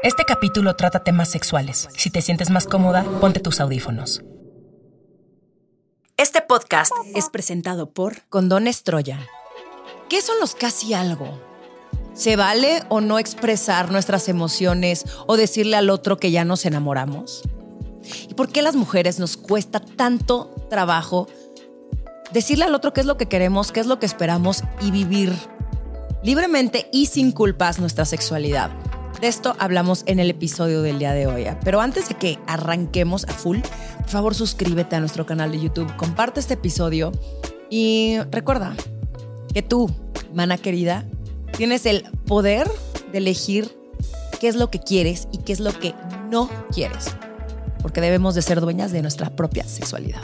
Este capítulo trata temas sexuales. Si te sientes más cómoda, ponte tus audífonos. Este podcast es presentado por Condones Troya. ¿Qué son los casi algo? ¿Se vale o no expresar nuestras emociones o decirle al otro que ya nos enamoramos? ¿Y por qué las mujeres nos cuesta tanto trabajo decirle al otro qué es lo que queremos, qué es lo que esperamos y vivir libremente y sin culpas nuestra sexualidad? De esto hablamos en el episodio del día de hoy. Pero antes de que arranquemos a full, por favor suscríbete a nuestro canal de YouTube, comparte este episodio y recuerda que tú, mana querida, tienes el poder de elegir qué es lo que quieres y qué es lo que no quieres. Porque debemos de ser dueñas de nuestra propia sexualidad.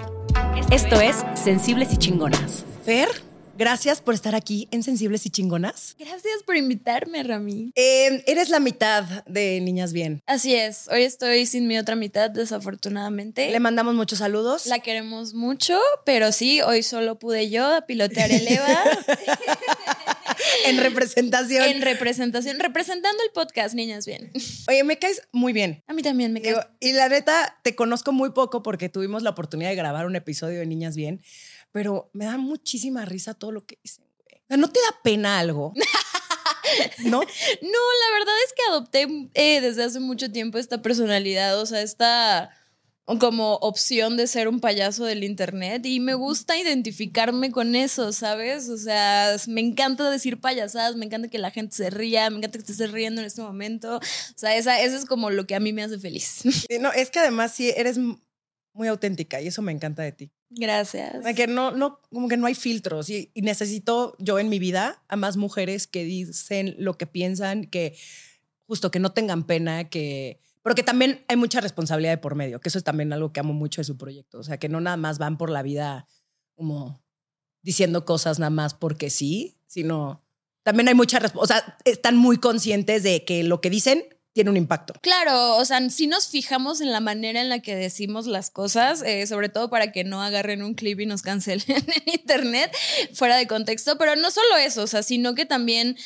Esto es Sensibles y Chingonas. Fer, Gracias por estar aquí en Sensibles y Chingonas. Gracias por invitarme, Rami. Eh, eres la mitad de Niñas Bien. Así es. Hoy estoy sin mi otra mitad, desafortunadamente. Le mandamos muchos saludos. La queremos mucho, pero sí, hoy solo pude yo pilotear el EVA. en representación. En representación, representando el podcast, Niñas Bien. Oye, me caes muy bien. A mí también me caes. Y la neta, te conozco muy poco porque tuvimos la oportunidad de grabar un episodio de Niñas Bien pero me da muchísima risa todo lo que dicen, güey. O sea, ¿no te da pena algo? ¿No? No, la verdad es que adopté eh, desde hace mucho tiempo esta personalidad, o sea, esta como opción de ser un payaso del internet y me gusta identificarme con eso, ¿sabes? O sea, me encanta decir payasadas, me encanta que la gente se ría, me encanta que estés riendo en este momento. O sea, esa, eso es como lo que a mí me hace feliz. no, es que además sí eres muy auténtica y eso me encanta de ti. Gracias. Que no, no, como que no hay filtros y, necesito yo en mi vida a más mujeres que dicen lo que piensan, que justo que no tengan pena, que... Porque también hay mucha responsabilidad de por medio, que eso es también algo que amo mucho de su proyecto. O sea, que no nada más van por la vida como diciendo cosas nada más porque sí, sino también hay mucha responsabilidad. O sea, están muy conscientes de que lo que dicen tiene un impacto. Claro, o sea, si nos fijamos en la manera en la que decimos las cosas, eh, sobre todo para que no agarren un clip y nos cancelen en internet fuera de contexto, pero no solo eso, o sea, sino que también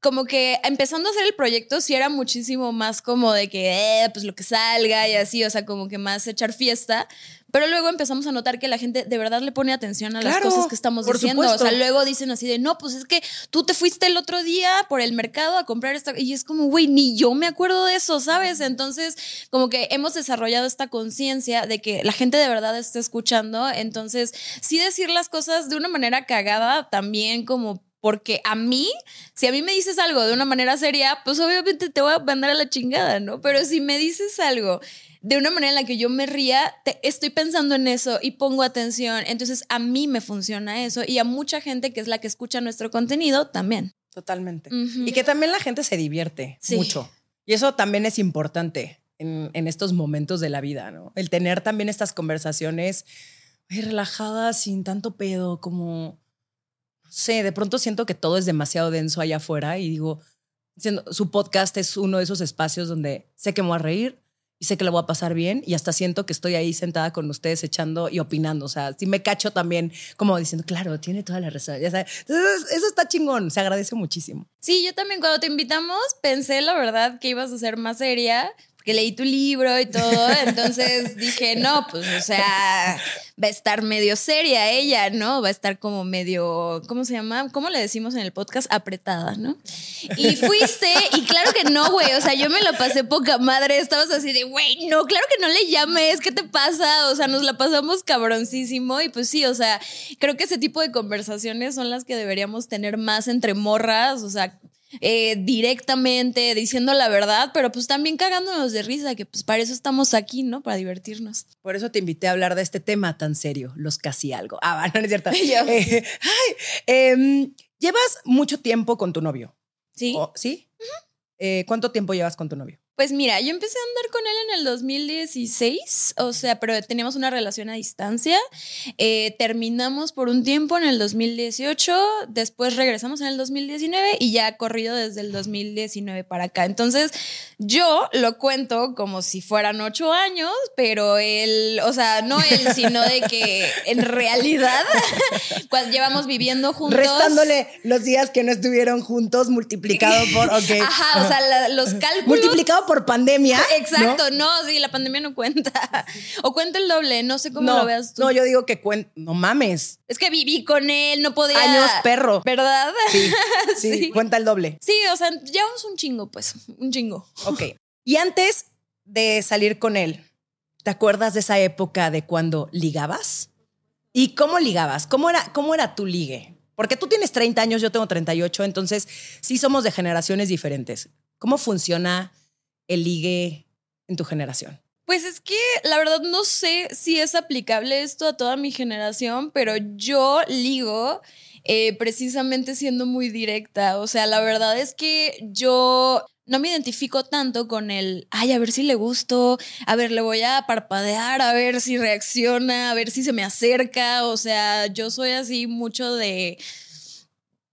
como que empezando a hacer el proyecto sí era muchísimo más como de que, eh, pues lo que salga y así, o sea, como que más echar fiesta. Pero luego empezamos a notar que la gente de verdad le pone atención a las cosas que estamos diciendo. O sea, luego dicen así de, no, pues es que tú te fuiste el otro día por el mercado a comprar esta. Y es como, güey, ni yo me acuerdo de eso, ¿sabes? Entonces, como que hemos desarrollado esta conciencia de que la gente de verdad está escuchando. Entonces, sí decir las cosas de una manera cagada, también como porque a mí, si a mí me dices algo de una manera seria, pues obviamente te voy a mandar a la chingada, ¿no? Pero si me dices algo de una manera en la que yo me ría, estoy pensando en eso y pongo atención. Entonces a mí me funciona eso y a mucha gente que es la que escucha nuestro contenido también. Totalmente. Y que también la gente se divierte mucho. Y eso también es importante en, estos momentos de la vida, ¿no? El tener también estas conversaciones relajadas, sin tanto pedo, como, no sé, de pronto siento que todo es demasiado denso allá afuera y digo, su podcast es uno de esos espacios donde sé que me voy a reír, y sé que lo voy a pasar bien y hasta siento que estoy ahí sentada con ustedes echando y opinando. O sea, si me cacho también como diciendo, claro, tiene toda la razón. Ya sabes. Eso está chingón, se agradece muchísimo. Sí, yo también cuando te invitamos pensé, la verdad, que ibas a ser más seria, que leí tu libro y todo, entonces dije, no, pues, o sea, va a estar medio seria ella, ¿no? Va a estar como medio, ¿cómo se llama? ¿Cómo le decimos en el podcast? Apretada, ¿no? Y fuiste, y claro que no, güey, o sea, yo me la pasé poca madre, estabas así de, güey, no, claro que no le llames, ¿qué te pasa? O sea, nos la pasamos cabroncísimo y pues sí, o sea, creo que ese tipo de conversaciones son las que deberíamos tener más entre morras, o sea, eh, directamente, diciendo la verdad, pero pues también cagándonos de risa, que pues para eso estamos aquí, ¿no? Para divertirnos. Por eso te invité a hablar de este tema tan serio, los casi algo. Ah, no, es cierto. Eh, em, llevas mucho tiempo con tu novio. Sí. ¿Sí? Eh, ¿Cuánto tiempo llevas con tu novio? Pues mira, yo empecé a andar con él en el 2016, o sea, pero teníamos una relación a distancia. Eh, terminamos por un tiempo en el 2018, después regresamos en el 2019 y ya ha corrido desde el 2019 para acá. Entonces, yo lo cuento como si fueran ocho años, pero él, o sea, no él, sino de que en realidad, cuando llevamos viviendo juntos. Restándole los días que no estuvieron juntos multiplicado por, ok. Ajá, o sea, los cálculos. Multiplicado por pandemia. Exacto, no, sí, la pandemia no cuenta. O cuenta el doble, no sé cómo no, lo veas tú. No, yo digo que cuenta, no mames. Es que viví con él, no podía. Años perro. ¿Verdad? Sí, sí, cuenta el doble. Sí, o sea, llevamos un chingo, pues, un chingo. Ok. Y antes de salir con él, ¿te acuerdas de esa época de cuando ligabas? ¿Y cómo ligabas? ¿Cómo era, cómo era tu ligue? Porque tú tienes 30 años, yo tengo 38, entonces sí somos de generaciones diferentes. ¿Cómo funciona el ligue en tu generación? Pues es que la verdad no sé si es aplicable esto a toda mi generación, pero yo ligo eh, precisamente siendo muy directa. O sea, la verdad es que yo no me identifico tanto con el, ay, a ver si le gusto, a ver, le voy a parpadear, a ver si reacciona, a ver si se me acerca. O sea, yo soy así mucho de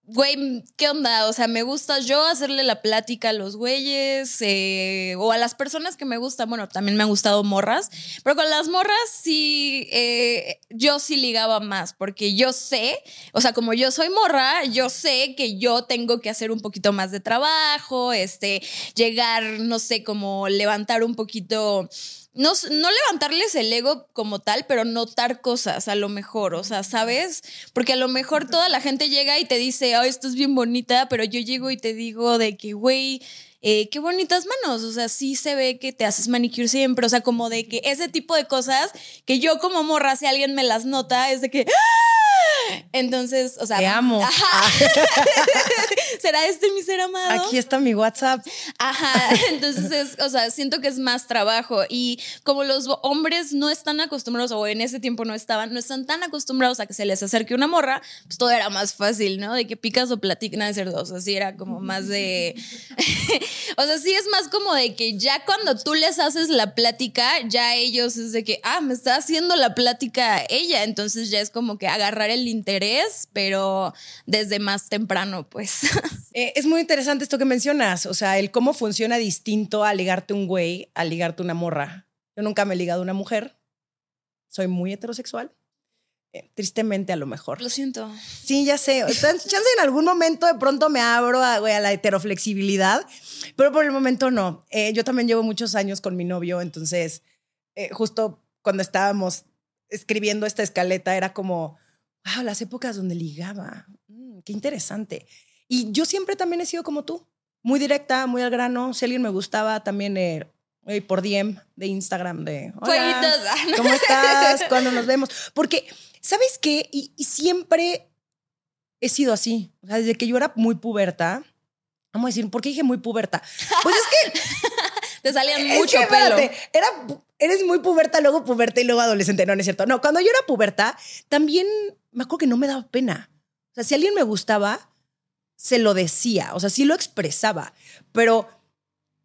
güey, ¿qué onda? O sea, me gusta yo hacerle la plática a los güeyes eh, o a las personas que me gustan. Bueno, también me han gustado morras, pero con las morras sí, eh, yo sí ligaba más porque yo sé, o sea, como yo soy morra, yo sé que yo tengo que hacer un poquito más de trabajo, este, llegar, no sé, como levantar un poquito no, no, levantarles el ego como tal, pero notar cosas a lo mejor, o sea, ¿sabes? Porque a lo mejor toda la gente llega y te dice, oh, esto es bien bonita, pero yo llego y te digo de que, güey, eh, qué bonitas manos, o sea, sí se ve que te haces manicure siempre, o sea, como de que ese tipo de cosas que yo como morra, si alguien me las nota, es de que... Entonces, o sea, te amo. Ajá. ¿Será este mi ser amado? Aquí está mi WhatsApp. Ajá. Entonces, o sea, siento que es más trabajo y como los hombres no están acostumbrados o en ese tiempo no estaban, no están tan acostumbrados a que se les acerque una morra, pues todo era más fácil, ¿no? De que picas o platicas, de ser dos, así era como más de o sea, sí es más como de que ya cuando tú les haces la plática, ya ellos es de que, ah, me está haciendo la plática ella, entonces ya es como que agarrar el interés, pero desde más temprano, pues. Eh, es muy interesante esto que mencionas, o sea, el cómo funciona distinto a ligarte un güey, a ligarte una morra. Yo nunca me he ligado a una mujer, soy muy heterosexual. Eh, tristemente a lo mejor. Lo siento. Sí, ya sé. Chance en algún momento de pronto me abro a, a, la heteroflexibilidad, pero por el momento no. Eh, yo también llevo muchos años con mi novio, entonces justo cuando estábamos escribiendo esta escaleta era como, wow, las épocas donde ligaba. Mm, qué interesante. Y yo siempre también he sido como tú, muy directa, muy al grano. Si alguien me gustaba, también eh, por DM de Instagram, de Hola, ¿cómo estás? ¿Cuándo nos vemos? Porque, ¿sabes qué? Y, siempre he sido así. O sea, desde que yo era muy puberta, vamos a decir, ¿por qué dije muy puberta? Pues es que... Te salían mucho pelo. Era, eres muy puberta, luego puberta y luego adolescente. No, no es cierto. No, cuando yo era puberta, también me acuerdo que no me daba pena. O sea, si alguien me gustaba, se lo decía, o sea, sí lo expresaba, pero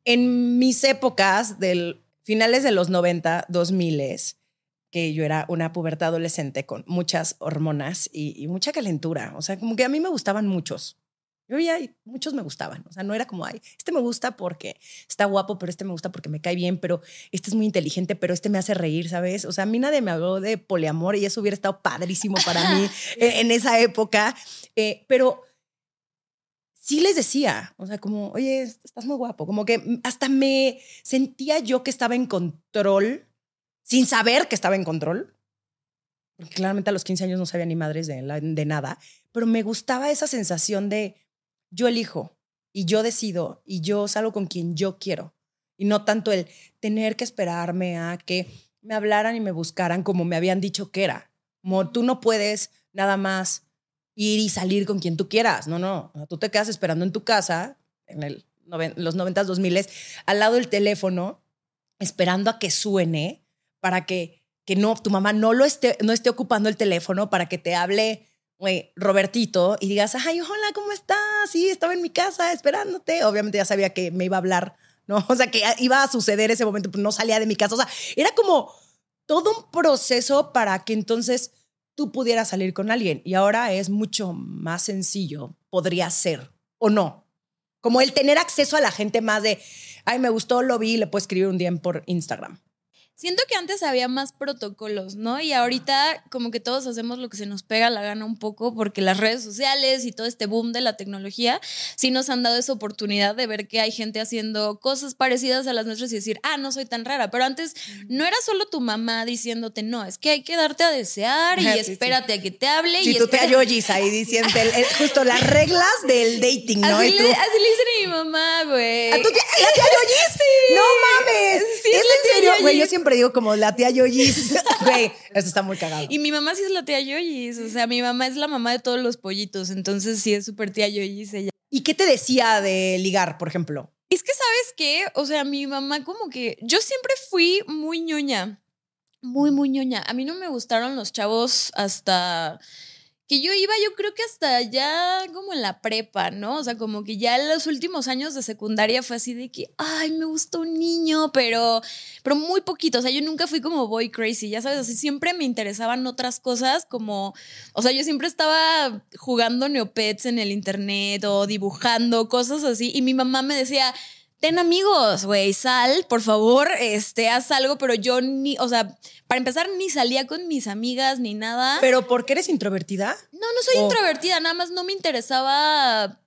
en mis épocas del finales de los 90, 2000, que yo era una puberta adolescente con muchas hormonas y, mucha calentura, o sea, como que a mí me gustaban muchos. Yo ya muchos me gustaban, o sea, no era como, ay, este me gusta porque está guapo, pero este me gusta porque me cae bien, pero este es muy inteligente, pero este me hace reír, ¿sabes? O sea, a mí nadie me habló de poliamor y eso hubiera estado padrísimo para mí en, esa época, eh, pero sí les decía, o sea, como, oye, estás muy guapo, como que hasta me sentía yo que estaba en control, sin saber que estaba en control, porque claramente a los 15 años no sabía ni madres de, nada, pero me gustaba esa sensación de yo elijo y yo decido y yo salgo con quien yo quiero, y no tanto el tener que esperarme a que me hablaran y me buscaran como me habían dicho que era, como tú no puedes nada más ir y salir con quien tú quieras. No, no. tú te quedas esperando en tu casa, en el, los 90, 2000, al lado del teléfono, esperando a que suene para que, que no, tu mamá no, lo esté, no esté ocupando el teléfono para que te hable güey, Robertito y digas, ay, hola, ¿cómo estás? Sí, estaba en mi casa esperándote. Obviamente ya sabía que me iba a hablar, ¿no? O sea, que iba a suceder ese momento, pero no salía de mi casa. O sea, era como todo un proceso para que entonces tú pudieras salir con alguien. Y ahora es mucho más sencillo, podría ser, o no. Como el tener acceso a la gente más de, ay, me gustó, lo vi, le puedo escribir un DM por Instagram. Siento que antes había más protocolos, ¿no? Y ahorita como que todos hacemos lo que se nos pega la gana un poco porque las redes sociales y todo este boom de la tecnología sí nos han dado esa oportunidad de ver que hay gente haciendo cosas parecidas a las nuestras y decir, ah, no soy tan rara. Pero antes no era solo tu mamá diciéndote, no, es que hay que darte a desear y espérate a que te hable. Sí, y tú te ayoyis ahí diciendo justo las reglas del dating, ¿no? Así, le, así le dicen a mi mamá, güey. ¿A tu tía, la Yoyis? No mames. ¿Es en serio? Güey, yo siempre digo como la tía Yoyis. Güey, eso está muy cagado. Y mi mamá sí es la tía Yoyis. O sea, mi mamá es la mamá de todos los pollitos. Entonces sí es súper tía Yoyis ella. ¿Y qué te decía de ligar, por ejemplo? Es que, ¿sabes qué? O sea, mi mamá como que... Yo siempre fui muy ñoña. Muy, muy ñoña. A mí no me gustaron los chavos hasta que yo iba, yo creo que hasta ya como en la prepa, ¿no? O sea, como que ya en los últimos años de secundaria fue así de que, ay, me gustó un niño, pero, pero muy poquito. O sea, yo nunca fui como boy crazy, ya sabes, así siempre me interesaban otras cosas, como, o sea, yo siempre estaba jugando neopets en el internet o dibujando, cosas así, y mi mamá me decía, ten amigos, güey, sal, por favor, este, haz algo, pero yo ni, o sea, para empezar, ni salía con mis amigas ni nada. ¿Pero por qué eres introvertida? No, no soy introvertida, nada más no me interesaba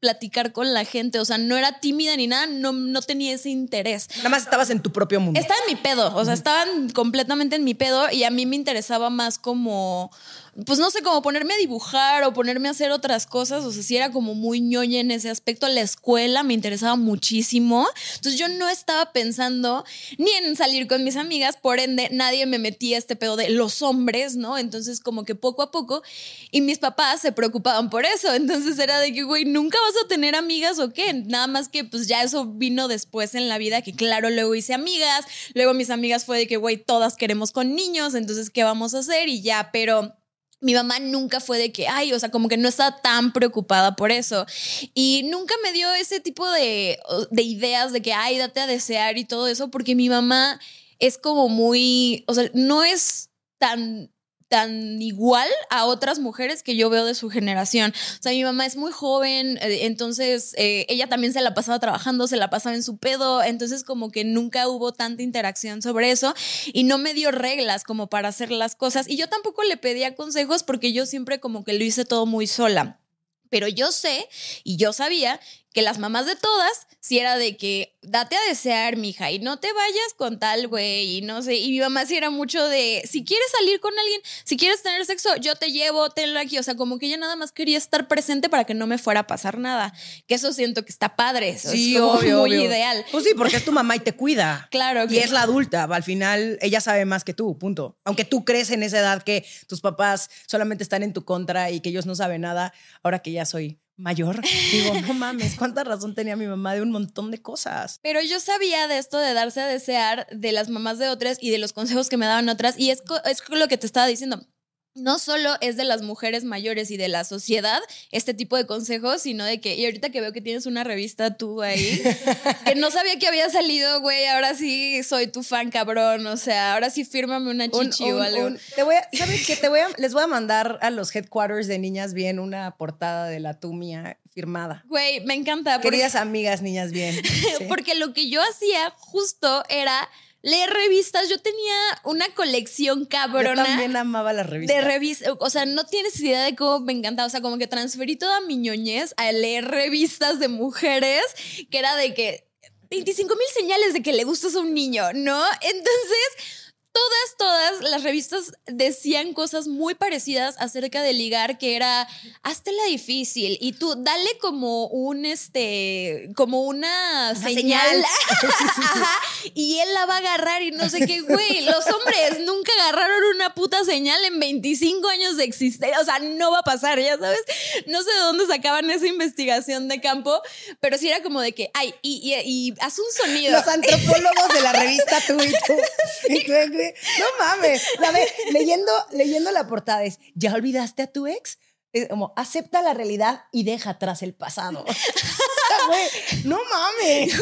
platicar con la gente, o sea, no era tímida ni nada, no, no tenía ese interés. Nada más estabas en tu propio mundo. Estaba en mi pedo, o sea, estaban completamente en mi pedo y a mí me interesaba más como pues no sé, cómo ponerme a dibujar o ponerme a hacer otras cosas, o sea, si era como muy ñoña en ese aspecto. La escuela me interesaba muchísimo. Entonces yo no estaba pensando ni en salir con mis amigas, por ende nadie me metía este pedo de los hombres, ¿no? Entonces como que poco a poco, y mis papás se preocupaban por eso. Entonces era de que, güey, nunca vas a tener amigas o qué. Nada más que pues ya eso vino después en la vida, que claro, luego hice amigas, luego mis amigas fue de que, güey, todas queremos con niños, entonces, ¿qué vamos a hacer? Y ya, pero mi mamá nunca fue de que, ay, o sea, como que no estaba tan preocupada por eso. Y nunca me dio ese tipo de, de ideas de que, ay, date a desear y todo eso, porque mi mamá es como muy, o sea, no es tan tan igual a otras mujeres que yo veo de su generación. O sea, mi mamá es muy joven, eh, entonces eh, ella también se la pasaba trabajando, se la pasaba en su pedo, entonces como que nunca hubo tanta interacción sobre eso y no me dio reglas como para hacer las cosas y yo tampoco le pedía consejos porque yo siempre como que lo hice todo muy sola. Pero yo sé y yo sabía que las mamás de todas, si era de que date a desear, mija, y no te vayas con tal güey, y no sé. Y mi mamá sí era mucho de si quieres salir con alguien, si quieres tener sexo, yo te llevo, tenlo aquí. O sea, como que ella nada más quería estar presente para que no me fuera a pasar nada. Que eso siento que está padre. Eso sí, es obvio, muy ideal. Pues sí, porque es tu mamá y te cuida. claro. Y es la adulta. Al final, ella sabe más que tú, punto. Aunque tú crees en esa edad que tus papás solamente están en tu contra y que ellos no saben nada, ahora que ya soy mayor, digo, no mames, cuánta razón tenía mi mamá de un montón de cosas. Pero yo sabía de esto de darse a desear de las mamás de otras y de los consejos que me daban otras y es, es lo que te estaba diciendo no solo es de las mujeres mayores y de la sociedad este tipo de consejos, sino de que, y ahorita que veo que tienes una revista tú ahí, que no sabía que había salido, güey, ahora sí soy tu fan, cabrón, o sea, ahora sí fírmame una chichi o algo. te voy a, ¿Sabes qué? Te voy a, les voy a mandar a los headquarters de Niñas Bien una portada de la Tumia firmada. Güey, me encanta. Queridas amigas, Niñas Bien. Porque lo que yo hacía justo era leer revistas. Yo tenía una colección cabrona. Yo también amaba las revistas. De revistas. O sea, no tienes idea de cómo me encantaba. O sea, como que transferí toda mi ñoñez a leer revistas de mujeres, que era de que 25 mil señales de que le gustas a un niño, ¿no? Entonces todas, todas las revistas decían cosas muy parecidas acerca de ligar, que era, hazte la difícil y tú dale como un, este, como una, señal. y él la va a agarrar y no sé qué, güey, los hombres nunca agarraron una puta señal en 25 años de existencia, o sea, no va a pasar, ya sabes, no sé de dónde sacaban esa investigación de campo, pero sí era como de que, ay, y, y, haz un sonido. Los antropólogos de la revista tú y tú. No mames. leyendo, leyendo la portada es, ¿ya olvidaste a tu ex? Como, acepta la realidad y deja atrás el pasado. no mames.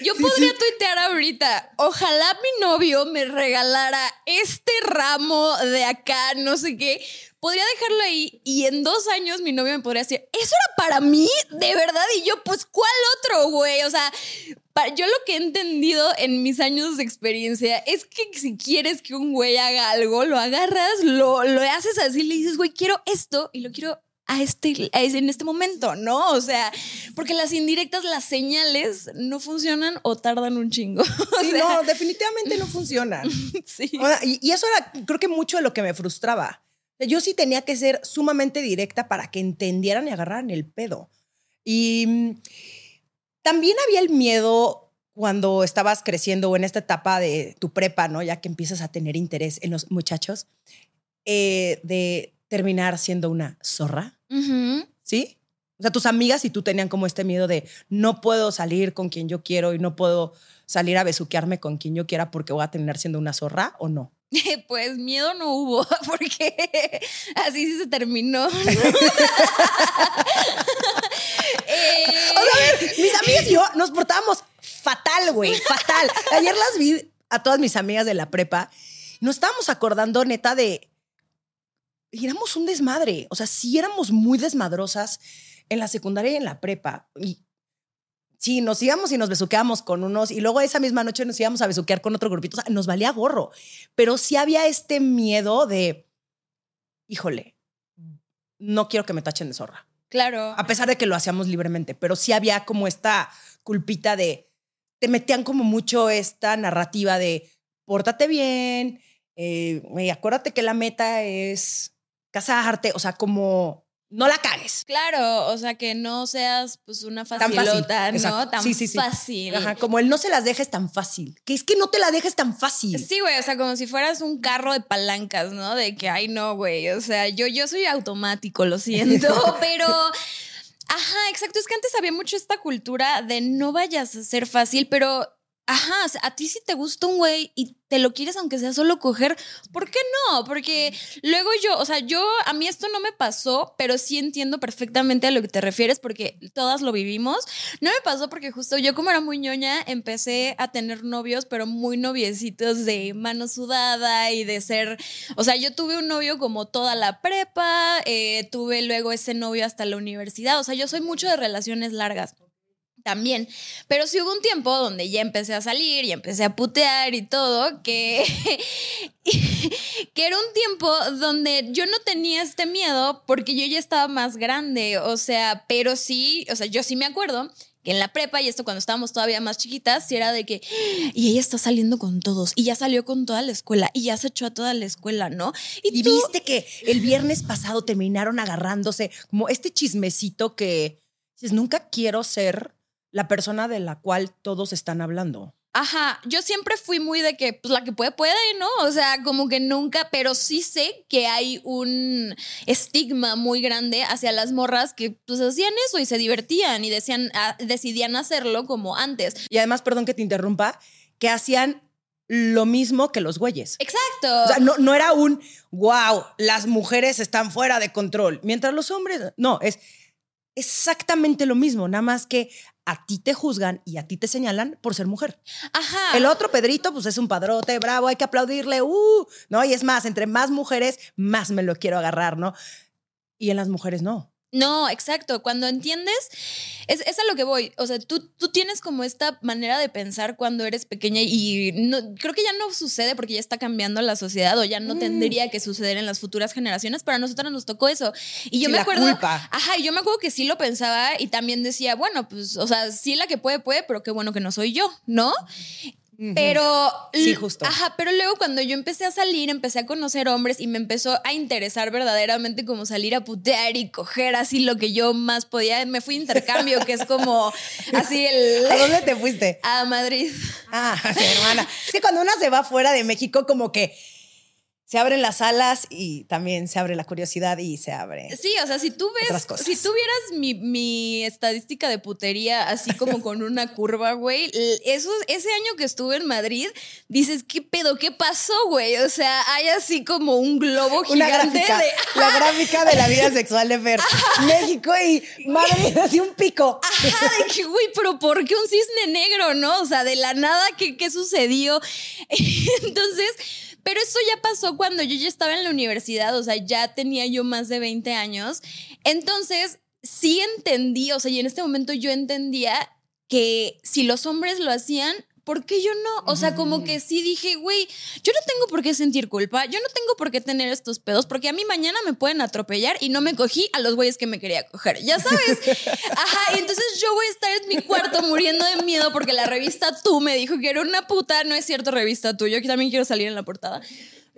yo podría tuitear ahorita, ojalá mi novio me regalara este ramo de acá, no sé qué. Podría dejarlo ahí y en dos años mi novio me podría decir, ¿eso era para mí? ¿De verdad? Y yo, pues, ¿cuál otro, güey? O sea, yo lo que he entendido en mis años de experiencia es que si quieres que un güey haga algo, lo agarras, lo, lo haces así, le dices, güey, quiero esto y lo quiero a este, en este momento, ¿no? O sea, porque las indirectas, las señales no funcionan o tardan un chingo. Sí, no, definitivamente no funcionan. sí. y, y, eso era, creo que mucho de lo que me frustraba. Yo sí tenía que ser sumamente directa para que entendieran y agarraran el pedo. Y mm, también había el miedo cuando estabas creciendo o en esta etapa de tu prepa, ¿no? Ya que empiezas a tener interés en los muchachos, eh, de terminar siendo una zorra. ¿Sí? O sea, tus amigas y tú tenían como este miedo de no puedo salir con quien yo quiero y no puedo salir a besuquearme con quien yo quiera porque voy a terminar siendo una zorra o no. Pues miedo no hubo, porque así sí se terminó. Eh, a ver, mis amigas y yo nos portábamos fatal, güey, fatal. Ayer las vi a todas mis amigas de la prepa nos estábamos acordando, neta, de. éramos un desmadre. O sea, sí éramos muy desmadrosas en la secundaria y en la prepa. Y sí, nos íbamos y nos besuqueamos con unos, y luego esa misma noche nos íbamos a besuquear con otro grupito. O sea, nos valía gorro. Pero sí había este miedo de, híjole, no quiero que me tachen de zorra. Claro. A pesar de que lo hacíamos libremente, pero sí había como esta culpita de, te metían como mucho esta narrativa de, pórtate bien, eh, acuérdate que la meta es casarte, o sea, como no la cagues. Claro, o sea, que no seas pues una facilota, ¿no? Tan fácil. Ajá, como el no se las dejes tan fácil. Que es que no te la dejes tan fácil. Sí, güey, o sea, como si fueras un carro de palancas, ¿no? De que, ay, no, güey, o sea, yo, yo soy automático, lo siento, pero... Ajá, exacto. Es que antes había mucho esta cultura de no vayas a ser fácil, pero Ajá, a ti si te gusta un güey y te lo quieres aunque sea solo coger, ¿por qué no? Porque luego yo, o sea, yo, a mí esto no me pasó, pero sí entiendo perfectamente a lo que te refieres porque todas lo vivimos. No me pasó porque justo yo como era muy ñoña, empecé a tener novios, pero muy noviecitos de mano sudada y de ser, o sea, yo tuve un novio como toda la prepa, eh, tuve luego ese novio hasta la universidad, o sea, yo soy mucho de relaciones largas también. Pero sí hubo un tiempo donde ya empecé a salir y empecé a putear y todo, que, que era un tiempo donde yo no tenía este miedo porque yo ya estaba más grande, o sea, pero sí, o sea, yo sí me acuerdo que en la prepa, y esto cuando estábamos todavía más chiquitas, sí era de que, y ella está saliendo con todos, y ya salió con toda la escuela, y ya se echó a toda la escuela, ¿no? Y, viste que el viernes pasado terminaron agarrándose, como este chismecito que dices, nunca quiero ser la persona de la cual todos están hablando. Ajá, yo siempre fui muy de que pues la que puede puede, ¿no? O sea, como que nunca, pero sí sé que hay un estigma muy grande hacia las morras que pues hacían eso y se divertían y decían, ah, decidían hacerlo como antes. Y además, perdón que te interrumpa, que hacían lo mismo que los güeyes. Exacto. O sea, no, no era un, wow, las mujeres están fuera de control, mientras los hombres, no, es exactamente lo mismo, nada más que a ti te juzgan y a ti te señalan por ser mujer. Ajá. El otro Pedrito, pues es un padrote, bravo, hay que aplaudirle, uh, ¿no? Y es más, entre más mujeres, más me lo quiero agarrar, ¿no? Y en las mujeres no. No, exacto. Cuando entiendes, es, es, a lo que voy. O sea, tú, tú tienes como esta manera de pensar cuando eres pequeña y no, creo que ya no sucede porque ya está cambiando la sociedad o ya no mm. tendría que suceder en las futuras generaciones, pero a nosotras nos tocó eso. Y yo me acuerdo. Ajá, y yo me acuerdo que sí lo pensaba y también decía, bueno, pues, o sea, sí la que puede, puede, pero qué bueno que no soy yo, ¿no? Pero. Sí, justo. Ajá, pero luego cuando yo empecé a salir, empecé a conocer hombres y me empezó a interesar verdaderamente como salir a putear y coger así lo que yo más podía. Me fui a intercambio, que es como así el. ¿A dónde te fuiste? A Madrid. Ah, hermana. Sí, cuando una se va fuera de México, como que se abren las alas y también se abre la curiosidad y se abre. Sí, o sea, si tú ves, si tú vieras mi, mi, estadística de putería así como con una curva, güey, eso, ese año que estuve en Madrid, dices, ¿qué pedo? ¿Qué pasó, güey? O sea, hay así como un globo gigante gráfica, de... La gráfica de la vida sexual de Fer. México y Madrid, así un pico. Ajá, de que, güey, pero ¿por qué un cisne negro, no? O sea, de la nada, ¿qué, qué sucedió? Entonces pero eso ya pasó cuando yo ya estaba en la universidad, o sea, ya tenía yo más de 20 años. Entonces, sí entendí, o sea, y en este momento yo entendía que si los hombres lo hacían, ¿por qué yo no? O sea, como que sí dije, güey, yo no tengo por qué sentir culpa, yo no tengo por qué tener estos pedos, porque a mí mañana me pueden atropellar y no me cogí a los güeyes que me quería coger, ya sabes. Ajá, y entonces yo voy a estar en mi cuarto muriendo de miedo porque la revista Tú me dijo que era una puta, no es cierto revista Tú, yo también quiero salir en la portada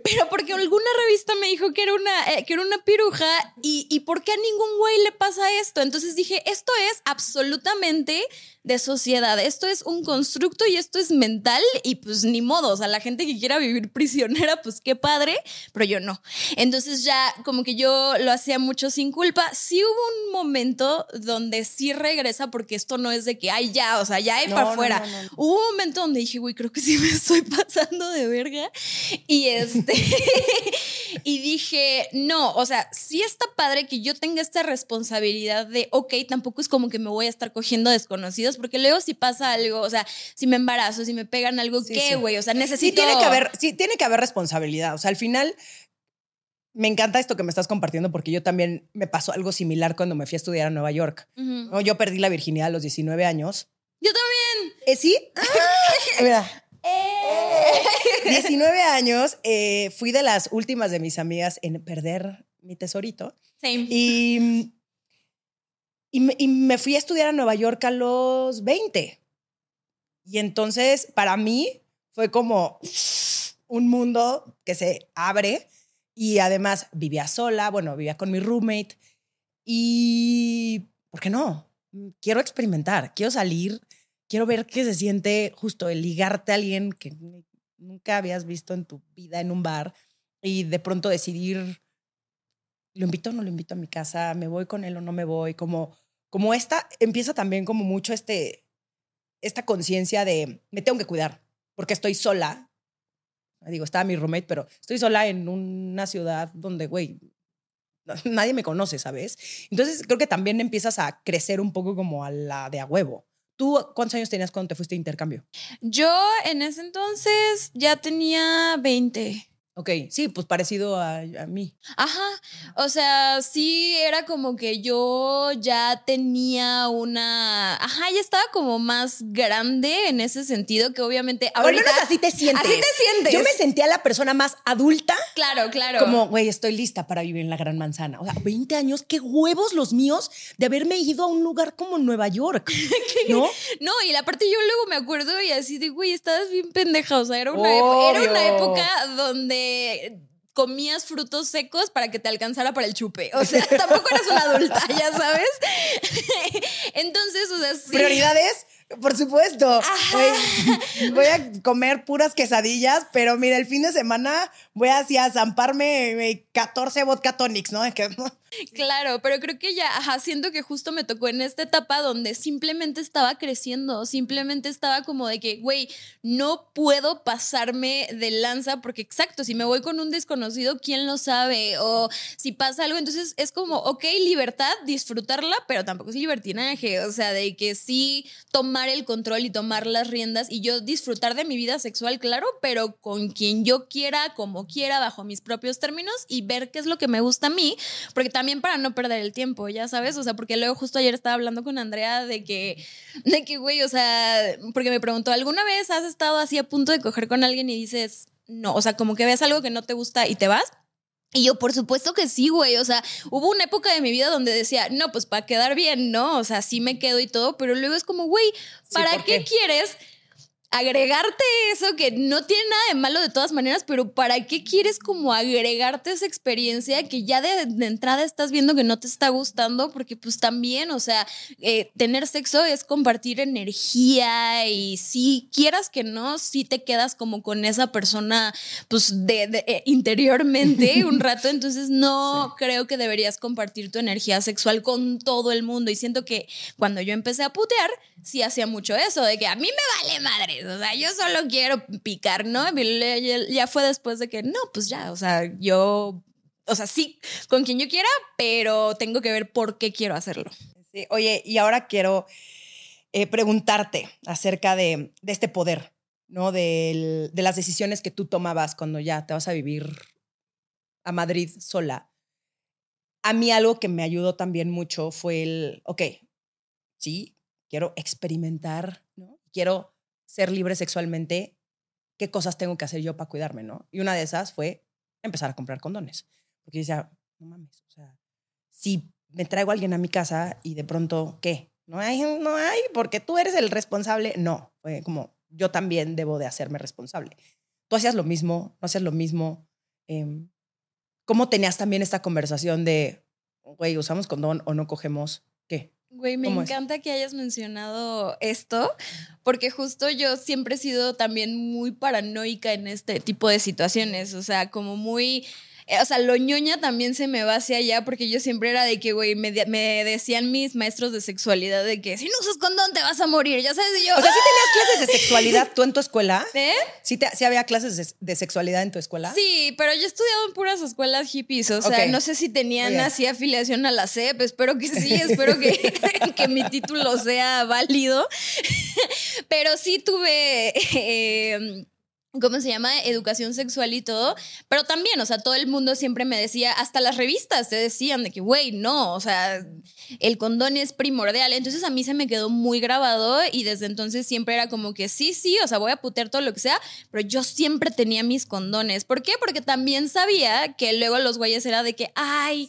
pero porque alguna revista me dijo que era una, eh, que era una piruja y, y por qué a ningún güey le pasa esto. Entonces dije, esto es absolutamente de sociedad. Esto es un constructo y esto es mental y pues ni modo, o sea, la gente que quiera vivir prisionera, pues qué padre, pero yo no. Entonces ya como que yo lo hacía mucho sin culpa. Sí hubo un momento donde sí regresa porque esto no es de que, ay, ya, o sea, ya hay para afuera. hubo un momento donde dije, güey, creo que sí me estoy pasando de verga. Y este, y dije, no, o sea, sí está padre que yo tenga esta responsabilidad de, ok, tampoco es como que me voy a estar cogiendo desconocidos porque luego si pasa algo, o sea, si me embarazo, si me pegan algo, ¿qué, güey? O sea, necesito... Sí tiene, que haber, sí, tiene que haber responsabilidad. O sea, al final, me encanta esto que me estás compartiendo porque yo también me pasó algo similar cuando me fui a estudiar a Nueva York. Yo perdí la virginidad a los 19 años. Yo también. ¿Eh, ¿Sí? Mira. 19 años, eh, fui de las últimas de mis amigas en perder mi tesorito. Same. Y y me, fui a estudiar a Nueva York a los 20. Y entonces, para mí, fue como un mundo que se abre. Y además vivía sola, bueno, vivía con mi roommate. Y, ¿por qué no? Quiero experimentar, quiero salir, quiero ver qué se siente justo el ligarte a alguien que nunca habías visto en tu vida en un bar y de pronto decidir, lo invito o no lo invito a mi casa, me voy con él o no me voy, como como esta, empieza también como mucho este, esta conciencia de me tengo que cuidar porque estoy sola. Digo, estaba mi roommate, pero estoy sola en una ciudad donde, güey, nadie me conoce, ¿sabes? Entonces creo que también empiezas a crecer un poco como a la de a huevo. ¿Tú cuántos años tenías cuando te fuiste a intercambio? Yo en ese entonces ya tenía 20. Ok, sí, pues parecido a, mí. Ajá, o sea, sí era como que yo ya tenía una, ajá, ya estaba como más grande en ese sentido que obviamente ahorita... menos así te sientes. Así te sientes. Yo me sentía la persona más adulta. Claro, claro. Como, güey, estoy lista para vivir en la Gran Manzana. O sea, 20 años, qué huevos los míos de haberme ido a un lugar como Nueva York, ¿no? no, y la parte yo luego me acuerdo y así de, güey, estabas bien pendeja, o sea, era una, era una época donde comías frutos secos para que te alcanzara para el chupe. O sea, tampoco eras una adulta, ya sabes. Entonces, o sea, sí. Prioridades, por supuesto. Voy, a comer puras quesadillas, pero mira, el fin de semana voy así a zamparme 14 vodka tonics, ¿no? Claro, pero creo que ya, siento que justo me tocó en esta etapa donde simplemente estaba creciendo, simplemente estaba como de que, güey, no puedo pasarme de lanza porque exacto, si me voy con un desconocido, ¿quién lo sabe? O si pasa algo, entonces es como, ok, libertad, disfrutarla, pero tampoco es libertinaje, o sea, de que sí tomar el control y tomar las riendas y yo disfrutar de mi vida sexual, claro, pero con quien yo quiera, como quiera, bajo mis propios términos y ver qué es lo que me gusta a mí, porque también para no perder el tiempo, ya sabes, o sea, porque luego justo ayer estaba hablando con Andrea de que, de que, güey, o sea, porque me preguntó, ¿alguna vez has estado así a punto de coger con alguien y dices, no, o sea, como que ves algo que no te gusta y te vas? Y yo, por supuesto que sí, güey. O sea, hubo una época de mi vida donde decía, no, pues para quedar bien, ¿no? O sea, sí me quedo y todo, pero luego es como, güey, ¿para qué quieres agregarte eso que no tiene nada de malo de todas maneras, pero ¿para qué quieres como agregarte esa experiencia que ya de, entrada estás viendo que no te está gustando? Porque pues también, o sea, eh, tener sexo es compartir energía y si quieras que no, si te quedas como con esa persona pues de, eh, interiormente un rato, entonces no creo que deberías compartir tu energía sexual con todo el mundo y siento que cuando yo empecé a putear, sí hacía mucho eso, de que a mí me vale madre, o sea, yo solo quiero picar, ¿no? Ya fue después de que, no, pues ya, o sea, yo, o sea, sí, con quien yo quiera, pero tengo que ver por qué quiero hacerlo. Sí, oye, y ahora quiero eh, preguntarte acerca de, este poder, ¿no? de las decisiones que tú tomabas cuando ya te vas a vivir a Madrid sola. A mí algo que me ayudó también mucho fue el, ok, sí, quiero experimentar, ¿no? Quiero ser libre sexualmente, ¿qué cosas tengo que hacer yo para cuidarme, no? Y una de esas fue empezar a comprar condones. Porque yo decía, no mames, o sea, si me traigo a alguien a mi casa y de pronto, ¿qué? No hay, no hay, porque tú eres el responsable. No, fue como, yo también debo de hacerme responsable. Tú hacías lo mismo, no hacías lo mismo. Em, ¿Cómo tenías también esta conversación de, güey, usamos condón o no cogemos? ¿Qué? Güey, me encanta que hayas mencionado esto, porque justo yo siempre he sido también muy paranoica en este tipo de situaciones, o sea, como muy o sea, lo ñoña también se me va hacia allá porque yo siempre era de que, güey, me, decían mis maestros de sexualidad de que si no usas condón te vas a morir, ya sabes, yo... O sea, ¿sí tenías clases de sexualidad tú en tu escuela? ¿Eh? ¿Sí, te, había clases de, sexualidad en tu escuela? Sí, pero yo he estudiado en puras escuelas hippies, o sea, no sé si tenían así afiliación a la CEP, espero que sí, espero que, que mi título sea válido, pero sí tuve... Eh, ¿cómo se llama? Educación sexual y todo. Pero también, o sea, todo el mundo siempre me decía, hasta las revistas te decían de que, güey, no, o sea, el condón es primordial. Entonces a mí se me quedó muy grabado y desde entonces siempre era como que sí, sí, o sea, voy a putear todo lo que sea, pero yo siempre tenía mis condones. ¿Por qué? Porque también sabía que luego los güeyes era de que, ay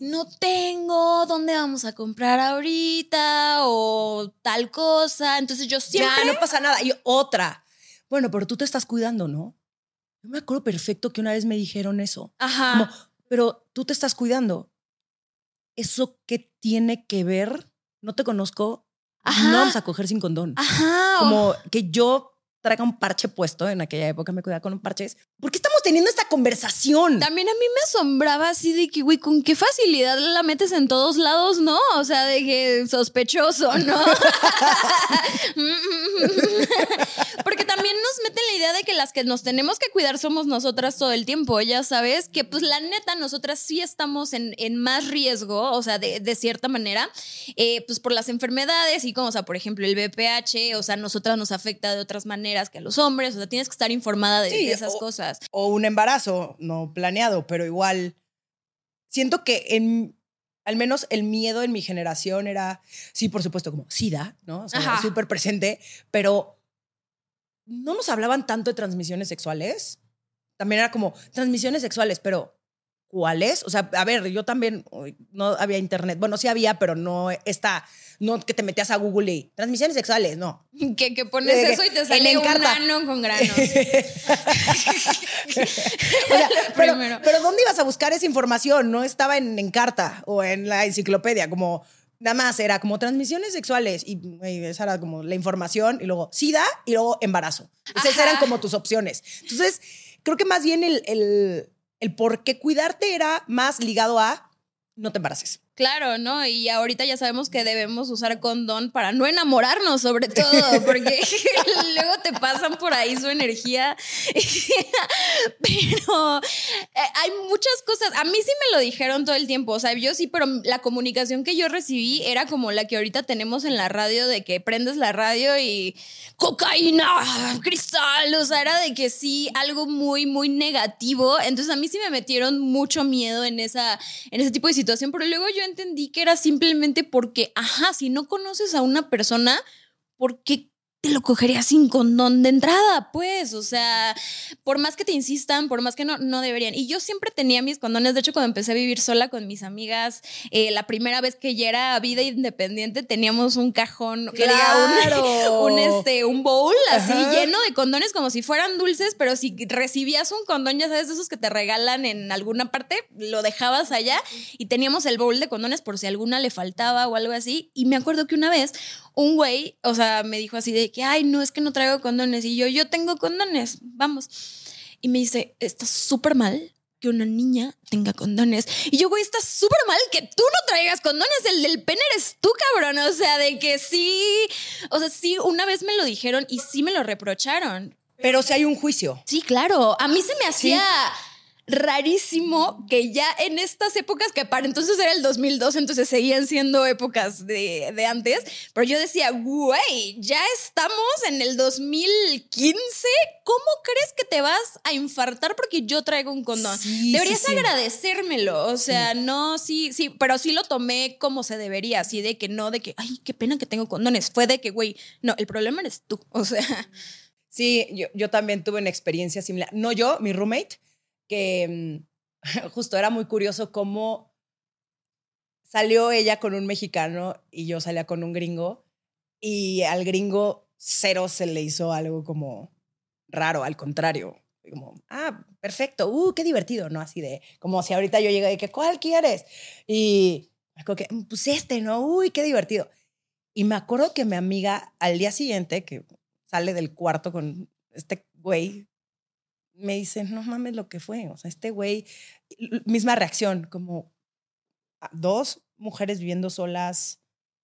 no tengo, ¿dónde vamos a comprar ahorita? O tal cosa. Entonces yo siempre... Ya, no pasa nada. Y otra, bueno, pero tú te estás cuidando, ¿no? Yo me acuerdo perfecto que una vez me dijeron eso. Ajá. pero tú te estás cuidando. ¿Eso qué tiene que ver? No te conozco. Ajá. No vamos a coger sin condón. Ajá. Como que yo traiga un parche puesto. En aquella época me cuidaba con un parche. ¿Por qué teniendo esta conversación? También a mí me asombraba así de que, güey, con qué facilidad la metes en todos lados, ¿no? O sea, de que sospechoso, ¿no? Porque también nos meten la idea de que las que nos tenemos que cuidar somos nosotras todo el tiempo, ya sabes, que pues la neta, nosotras sí estamos en, en más riesgo, o sea, de, de cierta manera, eh, pues por las enfermedades y como, o sea, por ejemplo, el BPH, o sea, nosotras nos afecta de otras maneras que a los hombres, o sea, tienes que estar informada de, esas cosas. O un embarazo no planeado, pero igual siento que en al menos el miedo en mi generación era, sí, por supuesto, como SIDA, ¿no? O sea, súper presente, pero no nos hablaban tanto de transmisiones sexuales. También era como transmisiones sexuales, pero ¿cuáles? O sea, a ver, yo también no había internet. Bueno, sí había, pero no está no que te metías a Google y transmisiones sexuales, no. Que, que pones eso y te sale un grano con granos. pero, pero, ¿dónde ibas a buscar esa información? No estaba en Encarta o en la enciclopedia, como nada más era como transmisiones sexuales y, esa era como la información y luego SIDA y luego embarazo. Esas eran como tus opciones. Entonces, creo que más bien el, el, el por qué cuidarte era más ligado a no te embaraces. Claro, ¿no? Y ahorita ya sabemos que debemos usar condón para no enamorarnos, sobre todo, porque luego te pasan por ahí su energía. pero eh, hay muchas cosas. A mí sí me lo dijeron todo el tiempo, o sea, yo sí, pero la comunicación que yo recibí era como la que ahorita tenemos en la radio, de que prendes la radio y cocaína, cristal, o sea, era de que sí, algo muy, muy negativo. Entonces a mí sí me metieron mucho miedo en, esa, en ese tipo de situación, pero luego yo entendí que era simplemente porque, ajá, si no conoces a una persona, ¿por qué te lo cogería sin condón de entrada, pues, o sea, por más que te insistan, por más que no, no deberían. Y yo siempre tenía mis condones, de hecho, cuando empecé a vivir sola con mis amigas, eh, la primera vez que ya era vida independiente, teníamos un cajón, claro. un, este, un bowl así lleno de condones como si fueran dulces, pero si recibías un condón, ya sabes, de esos que te regalan en alguna parte, lo dejabas allá y teníamos el bowl de condones por si alguna le faltaba o algo así. Y me acuerdo que una vez un güey, o sea, me dijo así de que, ay, no, es que no traigo condones. Y yo, yo tengo condones, vamos. Y me dice, está súper mal que una niña tenga condones. Y yo, güey, está súper mal que tú no traigas condones. El del pene eres tú, cabrón. O sea, de que sí. O sea, sí, una vez me lo dijeron y sí me lo reprocharon. Pero si hay un juicio. Sí, claro. A mí se me hacía rarísimo que ya en estas épocas, que para entonces era el 2002, entonces seguían siendo épocas de, de antes, pero yo decía, güey, ya estamos en el 2015, ¿cómo crees que te vas a infartar porque yo traigo un condón? Deberías agradecérmelo, o sea, no, sí, sí, pero sí lo tomé como se debería, así de que no, de que, ay, qué pena que tengo condones, fue de que, güey, no, el problema eres tú, o sea. Sí, yo, yo también tuve una experiencia similar. No yo, mi roommate, que mm, justo era muy curioso cómo salió ella con un mexicano y yo salía con un gringo y al gringo cero se le hizo algo como raro, al contrario, como, ah, perfecto, uh, qué divertido, ¿no? Así de, como si ahorita yo llegué y que, ¿cuál quieres? Y me que, mm, pues este, ¿no? Uy, qué divertido. Y me acuerdo que mi amiga al día siguiente, que sale del cuarto con este güey me dice, no mames lo que fue. O sea, este güey, misma reacción, como ah, dos mujeres viviendo solas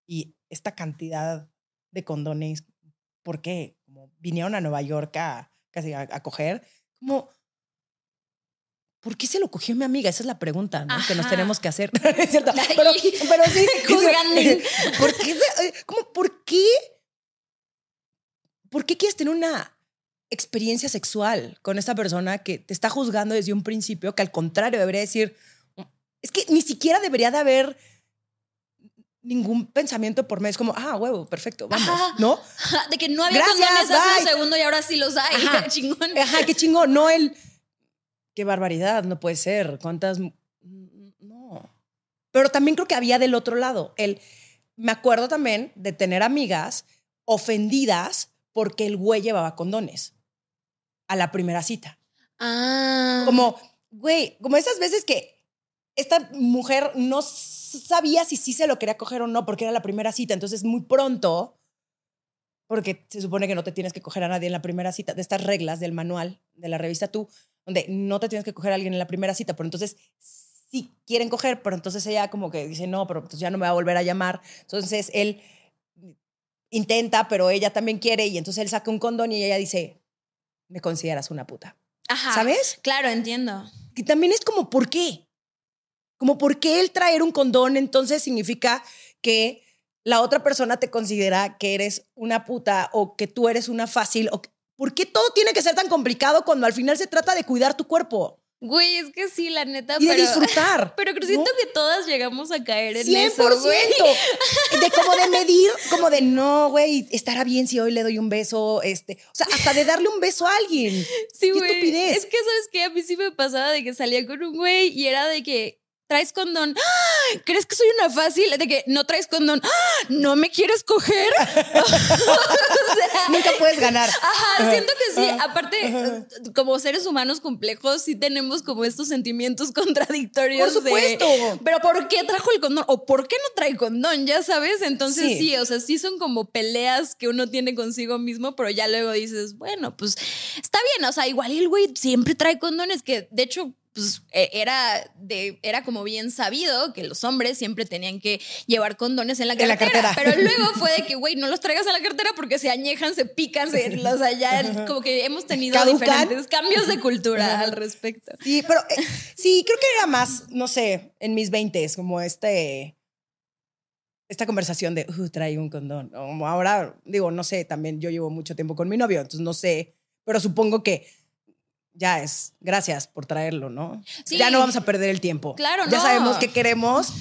y esta cantidad de condones, ¿por qué? Como vinieron a Nueva York a, casi a, coger, como, ¿por qué se lo cogió mi amiga? Esa es la pregunta que nos tenemos que hacer. es cierto. Pero, pero sí, ¿por qué? Eh, como, ¿por qué? ¿Por qué quieres tener una experiencia sexual con esta persona que te está juzgando desde un principio, que al contrario debería decir, es que ni siquiera debería de haber ningún pensamiento por medio. Es como, ah, huevo, perfecto, vamos, ¿no? De que no había condones hace un segundo y ahora sí los hay. Ajá. chingón. Ajá, qué chingón. No el, qué barbaridad, no puede ser. ¿Cuántas? No. Pero también creo que había del otro lado. El, me acuerdo también de tener amigas ofendidas porque el güey llevaba condones a la primera cita. Ah. Como, güey, como esas veces que esta mujer no sabía si sí se lo quería coger o no porque era la primera cita, entonces muy pronto, porque se supone que no te tienes que coger a nadie en la primera cita, de estas reglas del manual de la revista Tú, donde no te tienes que coger a alguien en la primera cita, pero entonces sí quieren coger, pero entonces ella como que dice, no, pero ya no me va a volver a llamar. Entonces él intenta, pero ella también quiere y entonces él saca un condón y ella dice, me consideras una puta. Ajá. ¿Sabes? Claro, entiendo. Y también es como, ¿por qué? Como, ¿por qué el traer un condón entonces significa que la otra persona te considera que eres una puta o que tú eres una fácil? O ¿Por qué todo tiene que ser tan complicado cuando al final se trata de cuidar tu cuerpo? Güey, es que sí, la neta. Y de disfrutar. Pero siento que todas llegamos a caer en 100%, eso, De como de medir, como de no, güey, estará bien si hoy le doy un beso, este, o sea, hasta de darle un beso a alguien. Sí, güey. Es que, ¿sabes qué? A mí sí me pasaba de que salía con un güey y era de que traes condón. ¿Crees que soy una fácil? De que no traes condón. ¿No me quieres coger? Nunca puedes ganar. Ajá, siento que sí. Aparte, como seres humanos complejos, sí tenemos como estos sentimientos contradictorios. Por supuesto. Pero ¿por qué trajo el condón? ¿O por qué no trae condón? Ya sabes. Entonces sí. o sea, sí son como peleas que uno tiene consigo mismo, pero ya luego dices, bueno, pues está bien. O sea, igual el güey siempre trae condones, que de hecho pues e, era, de, era como bien sabido que los hombres siempre tenían que llevar condones en la cartera. Pero luego fue de que, güey, no los traigas a la cartera porque se añejan, se pican, se, los allá, como que hemos tenido diferentes cambios de cultura al respecto. Sí, pero eh, sí, creo que era más, no sé, en mis 20 como este esta conversación de, uh, trae un condón. ahora, digo, no sé, también yo llevo mucho tiempo con mi novio, entonces no sé, pero supongo que ya es, gracias por traerlo, ¿no? Ya no vamos a perder el tiempo. Claro, Ya sabemos qué queremos,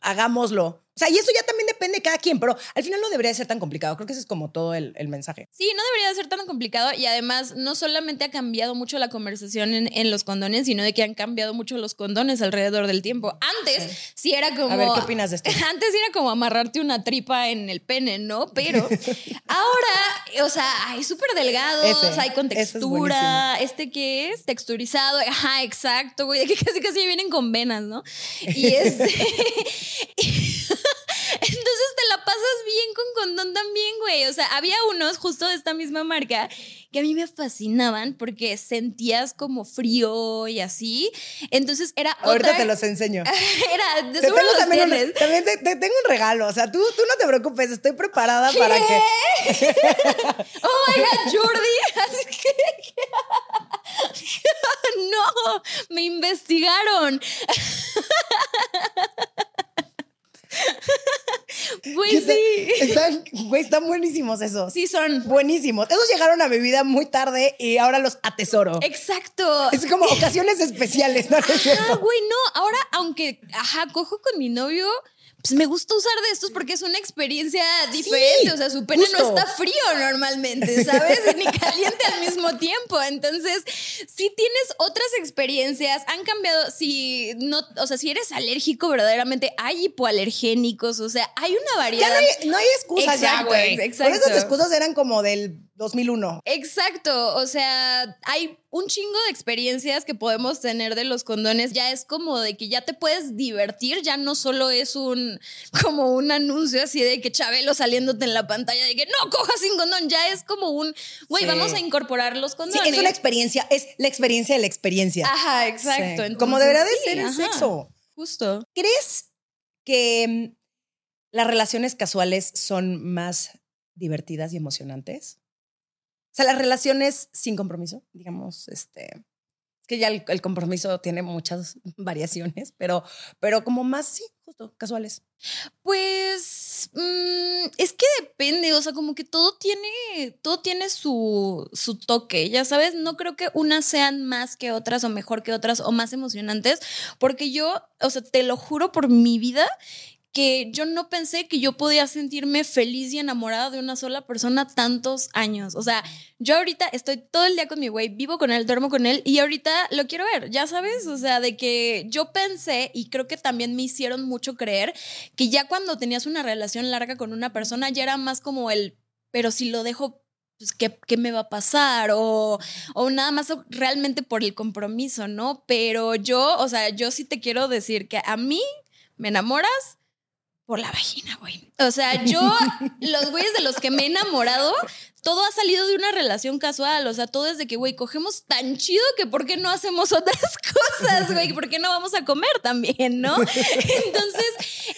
hagámoslo. O sea, y eso ya también depende de cada quien, pero al final no debería ser tan complicado. Creo que ese es como todo el, mensaje. Sí, no debería ser tan complicado y además no solamente ha cambiado mucho la conversación en, los condones, sino de que han cambiado mucho los condones alrededor del tiempo. Antes sí, era como... A ver, ¿qué opinas de esto? Antes era como amarrarte una tripa en el pene, ¿no? Pero ahora, o sea, hay súper delgados, hay con textura. ¿Este qué es? Texturizado. Ajá, exacto, güey. Que casi casi vienen con venas, ¿no? Y este... Entonces te la pasas bien con condón también, güey. O sea, había unos justo de esta misma marca que a mí me fascinaban porque sentías como frío y así. Entonces era Ahorita te los enseño. era, de seguro los también, también te, tengo un regalo. O sea, tú, tú no te preocupes, estoy preparada para que... oh my God, Jordi. Así que... no, investigaron. Güey, sí. Están, güey, están buenísimos esos. Sí, son. Buenísimos. Esos llegaron a mi vida muy tarde y ahora los atesoro. Exacto. Es como ocasiones especiales, ¿no? Ah, güey, no. Ahora, aunque, ajá, cojo con mi novio, pues me gusta usar de estos porque es una experiencia diferente. o sea, su pene no está frío normalmente, ¿sabes? Ni caliente al mismo tiempo. Entonces, si tienes otras experiencias, han cambiado. Si no, o sea, si eres alérgico, verdaderamente hay hipoalergénicos. O sea, hay una variedad. Ya no hay, no hay excusas ya, güey. Por esas excusas eran como del 2001. Exacto, o sea, hay un chingo de experiencias que podemos tener de los condones. Ya es como de que ya te puedes divertir, ya no solo es un como un anuncio así de que Chabelo saliéndote en la pantalla de que no cojas sin condón, ya es como un, güey, vamos a incorporar los condones. Sí, es una experiencia, es la experiencia de la experiencia. Ajá, exacto. como debería de ser el sexo. Justo. ¿Crees que mm, las relaciones casuales son más divertidas y emocionantes? O sea, las relaciones sin compromiso, digamos, este, es que ya el, compromiso tiene muchas variaciones, pero, pero como más, sí, justo, casuales. Pues mm, es que depende, o sea, como que todo tiene, todo tiene su, su toque, ya sabes, no creo que unas sean más que otras o mejor que otras o más emocionantes, porque yo, o sea, te lo juro por mi vida que yo no pensé que yo podía sentirme feliz y enamorada de una sola persona tantos años. O sea, yo ahorita estoy todo el día con mi güey, vivo con él, duermo con él y ahorita lo quiero ver, ya sabes, o sea, de que yo pensé y creo que también me hicieron mucho creer que ya cuando tenías una relación larga con una persona ya era más como el, pero si lo dejo pues, ¿qué, ¿qué, me va a pasar? O, o nada más realmente por el compromiso, ¿no? Pero yo, o sea, yo sí te quiero decir que a mí me enamoras por la vagina, güey. O sea, yo, los güeyes de los que me he enamorado, todo ha salido de una relación casual. O sea, todo es de que, güey, cogemos tan chido que ¿por qué no hacemos otras cosas, güey? ¿Por qué no vamos a comer también, no? Entonces,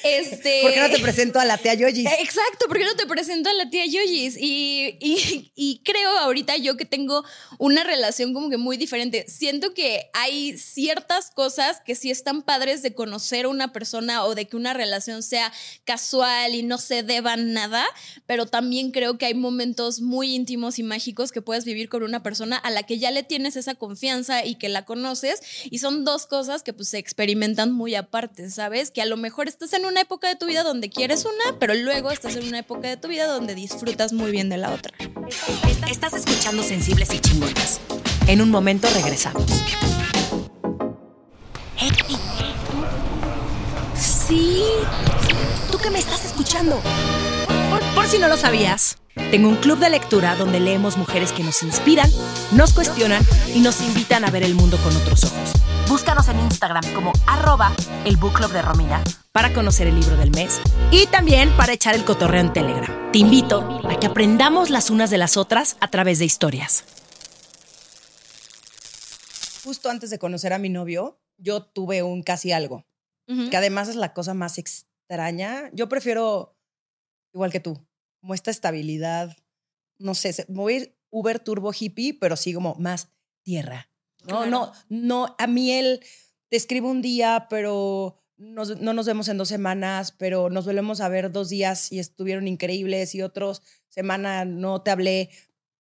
este. ¿Por qué no te presento a la tía Yoyis? Exacto, ¿por qué no te presento a la tía Yoyis? Y, y, y creo ahorita yo que tengo una relación como que muy diferente. Siento que hay ciertas cosas que sí están padres de conocer a una persona o de que una relación sea casual y no se deban nada, pero también creo que hay momentos muy muy íntimos y mágicos que puedes vivir con una persona a la que ya le tienes esa confianza y que la conoces y son dos cosas que pues se experimentan muy aparte, ¿sabes? Que a lo mejor estás en una época de tu vida donde quieres una, pero luego estás en una época de tu vida donde disfrutas muy bien de la otra. Estás escuchando Sensibles y Chingonas. En un momento regresamos. Sí, tú que me estás escuchando. por si no lo sabías. Tengo un club de lectura donde leemos mujeres que nos inspiran, nos cuestionan y nos invitan a ver el mundo con otros ojos. Búscanos en Instagram como arroba el book club de Romina para conocer el libro del mes y también para echar el cotorreo en Telegram. Te invito a que aprendamos las unas de las otras a través de historias. Justo antes de conocer a mi novio, yo tuve un casi algo, que además es la cosa más extraña. Yo prefiero, igual que tú, como esta estabilidad, no sé, voy a ir Uber Turbo Hippie, pero sí como más tierra. No, no, no, a mí él te escribo un día, pero no nos vemos en dos semanas, pero nos volvemos a ver dos días y estuvieron increíbles y otros semana no te hablé.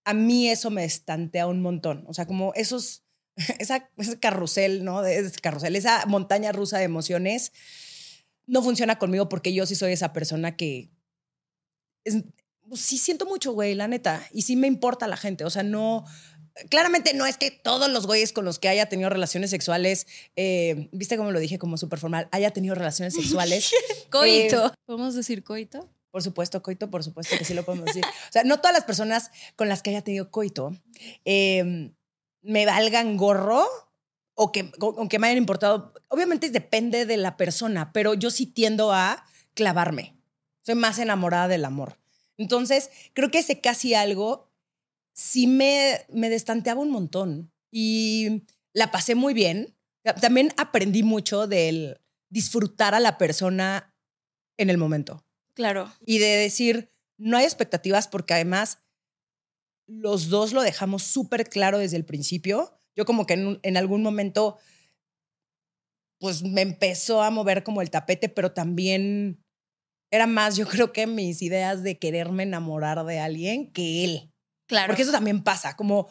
A mí eso me estantea un montón. O sea, como esos, esa, ese carrusel, ¿no? Ese carrusel, esa montaña rusa de emociones no funciona conmigo porque yo sí soy esa persona que pues, sí siento mucho, güey, la neta. Y sí me importa la gente. O sea, no. Claramente no es que todos los güeyes con los que haya tenido relaciones sexuales, eh, viste cómo lo dije como súper formal, haya tenido relaciones sexuales. coito. Eh, ¿Podemos decir coito? Por supuesto, coito, por supuesto que sí lo podemos decir. O sea, no todas las personas con las que haya tenido coito em, me valgan gorro o que, o que me hayan importado. Obviamente depende de la persona, pero yo sí tiendo a clavarme. Soy más enamorada del amor. Entonces, creo que ese casi algo sí me, me destanteaba un montón y la pasé muy bien. También aprendí mucho del disfrutar a la persona en el momento. Claro. Y de decir, no hay expectativas porque además los dos lo dejamos súper claro desde el principio. Yo como que en, en algún momento pues me empezó a mover como el tapete, pero también era más, yo creo que mis ideas de quererme enamorar de alguien que él. Claro. Porque eso también pasa, como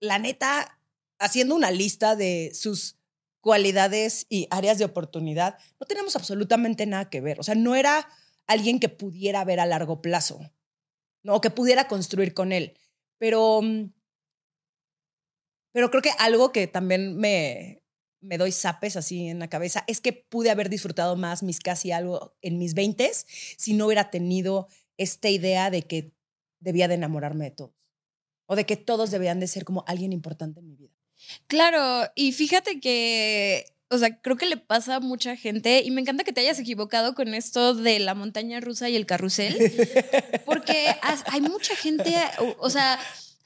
la neta, haciendo una lista de sus cualidades y áreas de oportunidad, no tenemos absolutamente nada que ver. O sea, no era alguien que pudiera ver a largo plazo, ¿no? O que pudiera construir con él. Pero, mm, pero creo que algo que también me, me doy zapes así en la cabeza es que pude haber disfrutado más mis casi algo en mis veintes si no hubiera tenido esta idea de que debía de enamorarme de todos o de que todos debían de ser como alguien importante en mi vida. Claro, y fíjate que, o sea, creo que le pasa a mucha gente y me encanta que te hayas equivocado con esto de la montaña rusa y el carrusel, porque hay mucha gente, o, sea,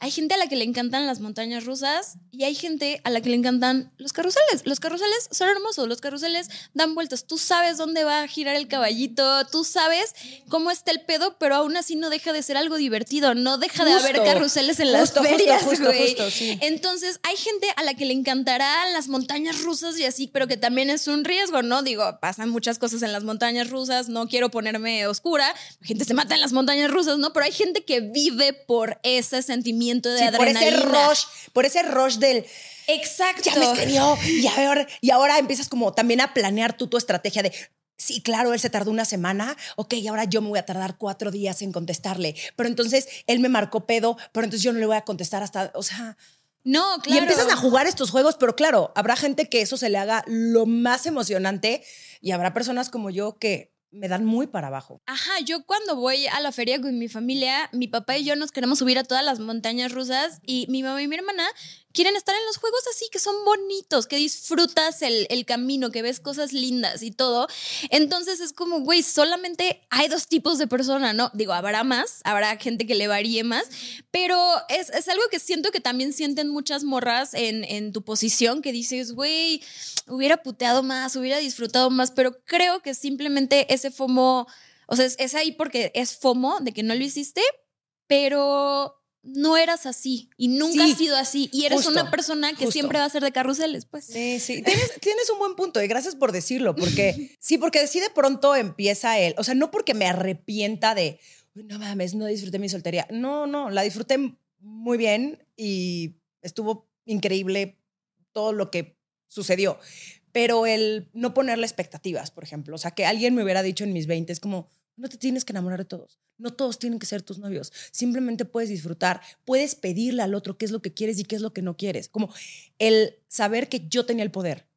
hay gente a la que le encantan las montañas rusas y hay gente a la que le encantan los carruseles. Los carruseles son hermosos, los carruseles dan vueltas. Tú sabes dónde va a girar el caballito, tú sabes cómo está el pedo, pero aún así no deja de ser algo divertido. No deja de haber carruseles en las ferias, güey. Entonces, hay gente a la que le encantarán las montañas rusas y así, pero que también es un riesgo, ¿no? Digo, pasan muchas cosas en las montañas rusas, no quiero ponerme oscura. La gente se mata en las montañas rusas, ¿no? Pero hay gente que vive por ese sentimiento de Por ese rush, por ese rush del... Exacto. Ya me escribió y ahora, y ahora empiezas como también a planear tú tu estrategia de, sí, claro, él se tardó una semana, ok, ahora yo me voy a tardar cuatro días en contestarle, pero entonces él me marcó pedo, pero entonces yo no le voy a contestar hasta, o sea... No, claro. Y empiezas a jugar estos juegos, pero claro, habrá gente que eso se le haga lo más emocionante y habrá personas como yo que me dan muy para abajo. Ajá, yo cuando voy a la feria con mi familia, mi papá y yo nos queremos subir a todas las montañas rusas y mi mamá y mi hermana quieren estar en los juegos así, que son bonitos, que disfrutas el, camino, que ves cosas lindas y todo. Entonces es como, güey, solamente hay dos tipos de persona, ¿no? Digo, habrá más, habrá gente que le varíe más, pero es, algo que siento que también sienten muchas morras en, en tu posición, que dices, güey, hubiera puteado más, hubiera disfrutado más, pero creo que simplemente ese FOMO, o sea, es, ahí porque es FOMO de que no lo hiciste, pero no eras así y nunca has sido así y eres una persona que siempre va a ser de carruseles, pues. Sí, sí, tienes, un buen punto y gracias por decirlo, porque sí, porque si de pronto empieza él, o sea, no porque me arrepienta de, no mames, no disfruté mi soltería, no, no, la disfruté muy bien y estuvo increíble todo lo que sucedió, pero el no ponerle expectativas, por ejemplo, o sea, que alguien me hubiera dicho en mis 20 es como, no te tienes que enamorar de todos. No todos tienen que ser tus novios. Simplemente puedes disfrutar. Puedes pedirle al otro qué es lo que quieres y qué es lo que no quieres. Como el saber que yo tenía el poder.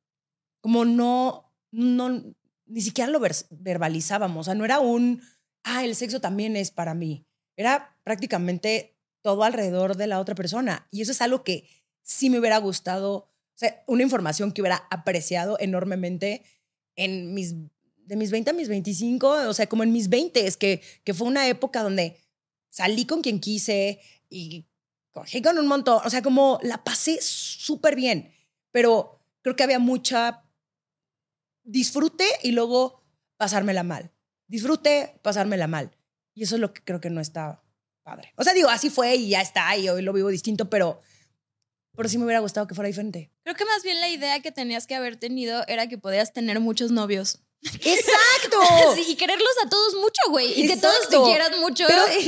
Como no, no, ni siquiera lo verbalizábamos. O sea, no era un, ah, el sexo también es para mí. Era prácticamente todo alrededor de la otra persona. Y eso es algo que sí me hubiera gustado, o sea, una información que hubiera apreciado enormemente en mis de mis 20 a mis 25, o sea, como en mis 20, es que, que fue una época donde salí con quien quise y cogí con un montón, o sea, como la pasé súper bien, pero creo que había mucha disfrute y luego pasármela mal. Disfrute, pasármela mal. Y eso es lo que creo que no está padre. O sea, digo, así fue y ya está, y hoy lo vivo distinto, pero, pero sí me hubiera gustado que fuera diferente. Creo que más bien la idea que tenías que haber tenido era que podías tener muchos novios. Exacto. y quererlos a todos mucho, güey. Y que todos te quieran mucho.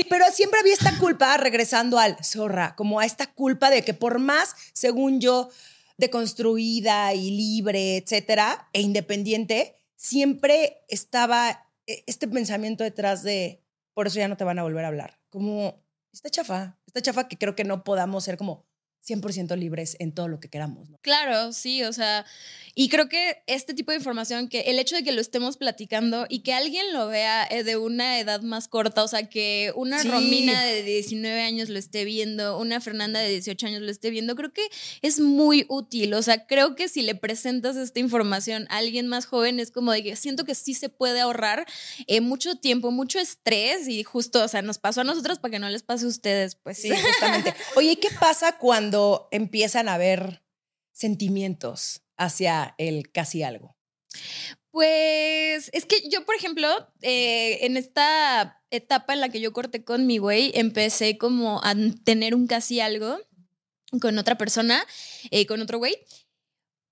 Pero, siempre había esta culpa, regresando al zorra, como a esta culpa de que por más, según yo, deconstruida y libre, etcétera, e independiente, siempre estaba e, este pensamiento detrás de por eso ya no te van a volver a hablar. Como esta chafa, esta chafa que creo que no podamos ser como 100% libres en todo lo que queramos. ¿no? Claro, sí, o sea, y creo que este tipo de información, que el hecho de que lo estemos platicando y que alguien lo vea eh, de una edad más corta, o sea, que una Romina de 19 años lo esté viendo, una Fernanda de 18 años lo esté viendo, creo que es muy útil. O sea, creo que si le presentas esta información a alguien más joven, es como de que siento que sí se puede ahorrar eh, mucho tiempo, mucho estrés y justo, o sea, nos pasó a nosotros para que no les pase a ustedes, pues sí, justamente. Oye, ¿qué pasa cuando empiezan a haber sentimientos? hacia el casi algo? Pues es que yo, por ejemplo, eh, en esta etapa en la que yo corté con mi güey, empecé como a tener un casi algo con otra persona, eh, con otro güey.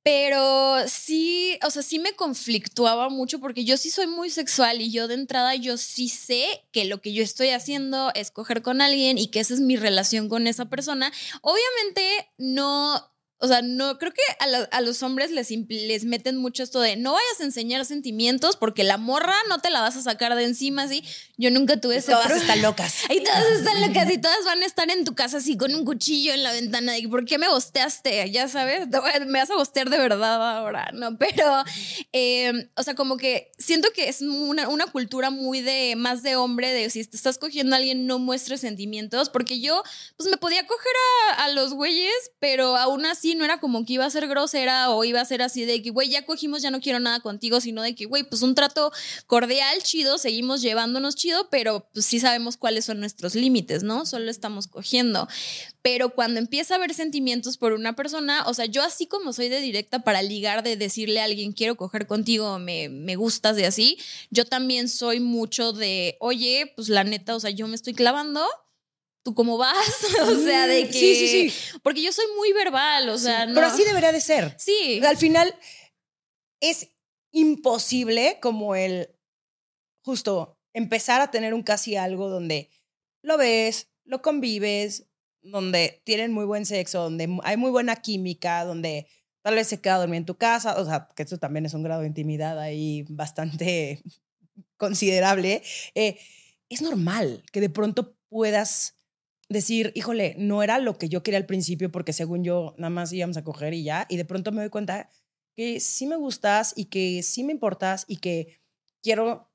Pero sí, o sea, sí me conflictuaba mucho porque yo sí soy muy sexual y yo de entrada yo sí sé que lo que yo estoy haciendo es coger con alguien y que esa es mi relación con esa persona. Obviamente no o sea, no, creo que a, los hombres les, les meten mucho esto de no vayas a enseñar sentimientos porque la morra no te la vas a sacar de encima así. Yo nunca tuve ese. Todas están locas. Y todas están locas y todas van a estar en tu casa así con un cuchillo en la ventana. De, ¿Por qué me bosteaste? Ya sabes, me vas a bostear de verdad ahora, ¿no? Pero, em, o sea, como que siento que es una, una cultura muy de más de hombre, de si te estás cogiendo a alguien, no muestres sentimientos, porque yo, pues me podía coger a, a los güeyes, pero aún así no era como que iba a ser grosera o iba a ser así de que, güey, ya cogimos, ya no quiero nada contigo, sino de que, güey, pues un trato cordial, chido, seguimos llevándonos chido, pero pues sí sabemos cuáles son nuestros límites, ¿no? Solo estamos cogiendo. Pero cuando empieza a haber sentimientos por una persona, o sea, yo así como soy de directa para ligar, de decirle a alguien, quiero coger contigo, me, me gustas de así, yo también soy mucho de, oye, pues la neta, o sea, yo me estoy clavando, ¿tú cómo vas? o sea, de que... Sí, sí, sí. Porque yo soy muy verbal, o sea, no. Pero así debería de ser. Sí. al final es imposible como el justo empezar a tener un casi algo donde lo ves, lo convives, donde tienen muy buen sexo, donde hay muy buena química, donde tal vez se queda dormir en tu casa, o sea, que eso también es un grado de intimidad ahí bastante considerable. Eh, es normal que de pronto puedas decir, híjole, no era lo que yo quería al principio porque según yo nada más íbamos a coger y ya, y de pronto me doy cuenta que sí me gustas y que sí me importas y que quiero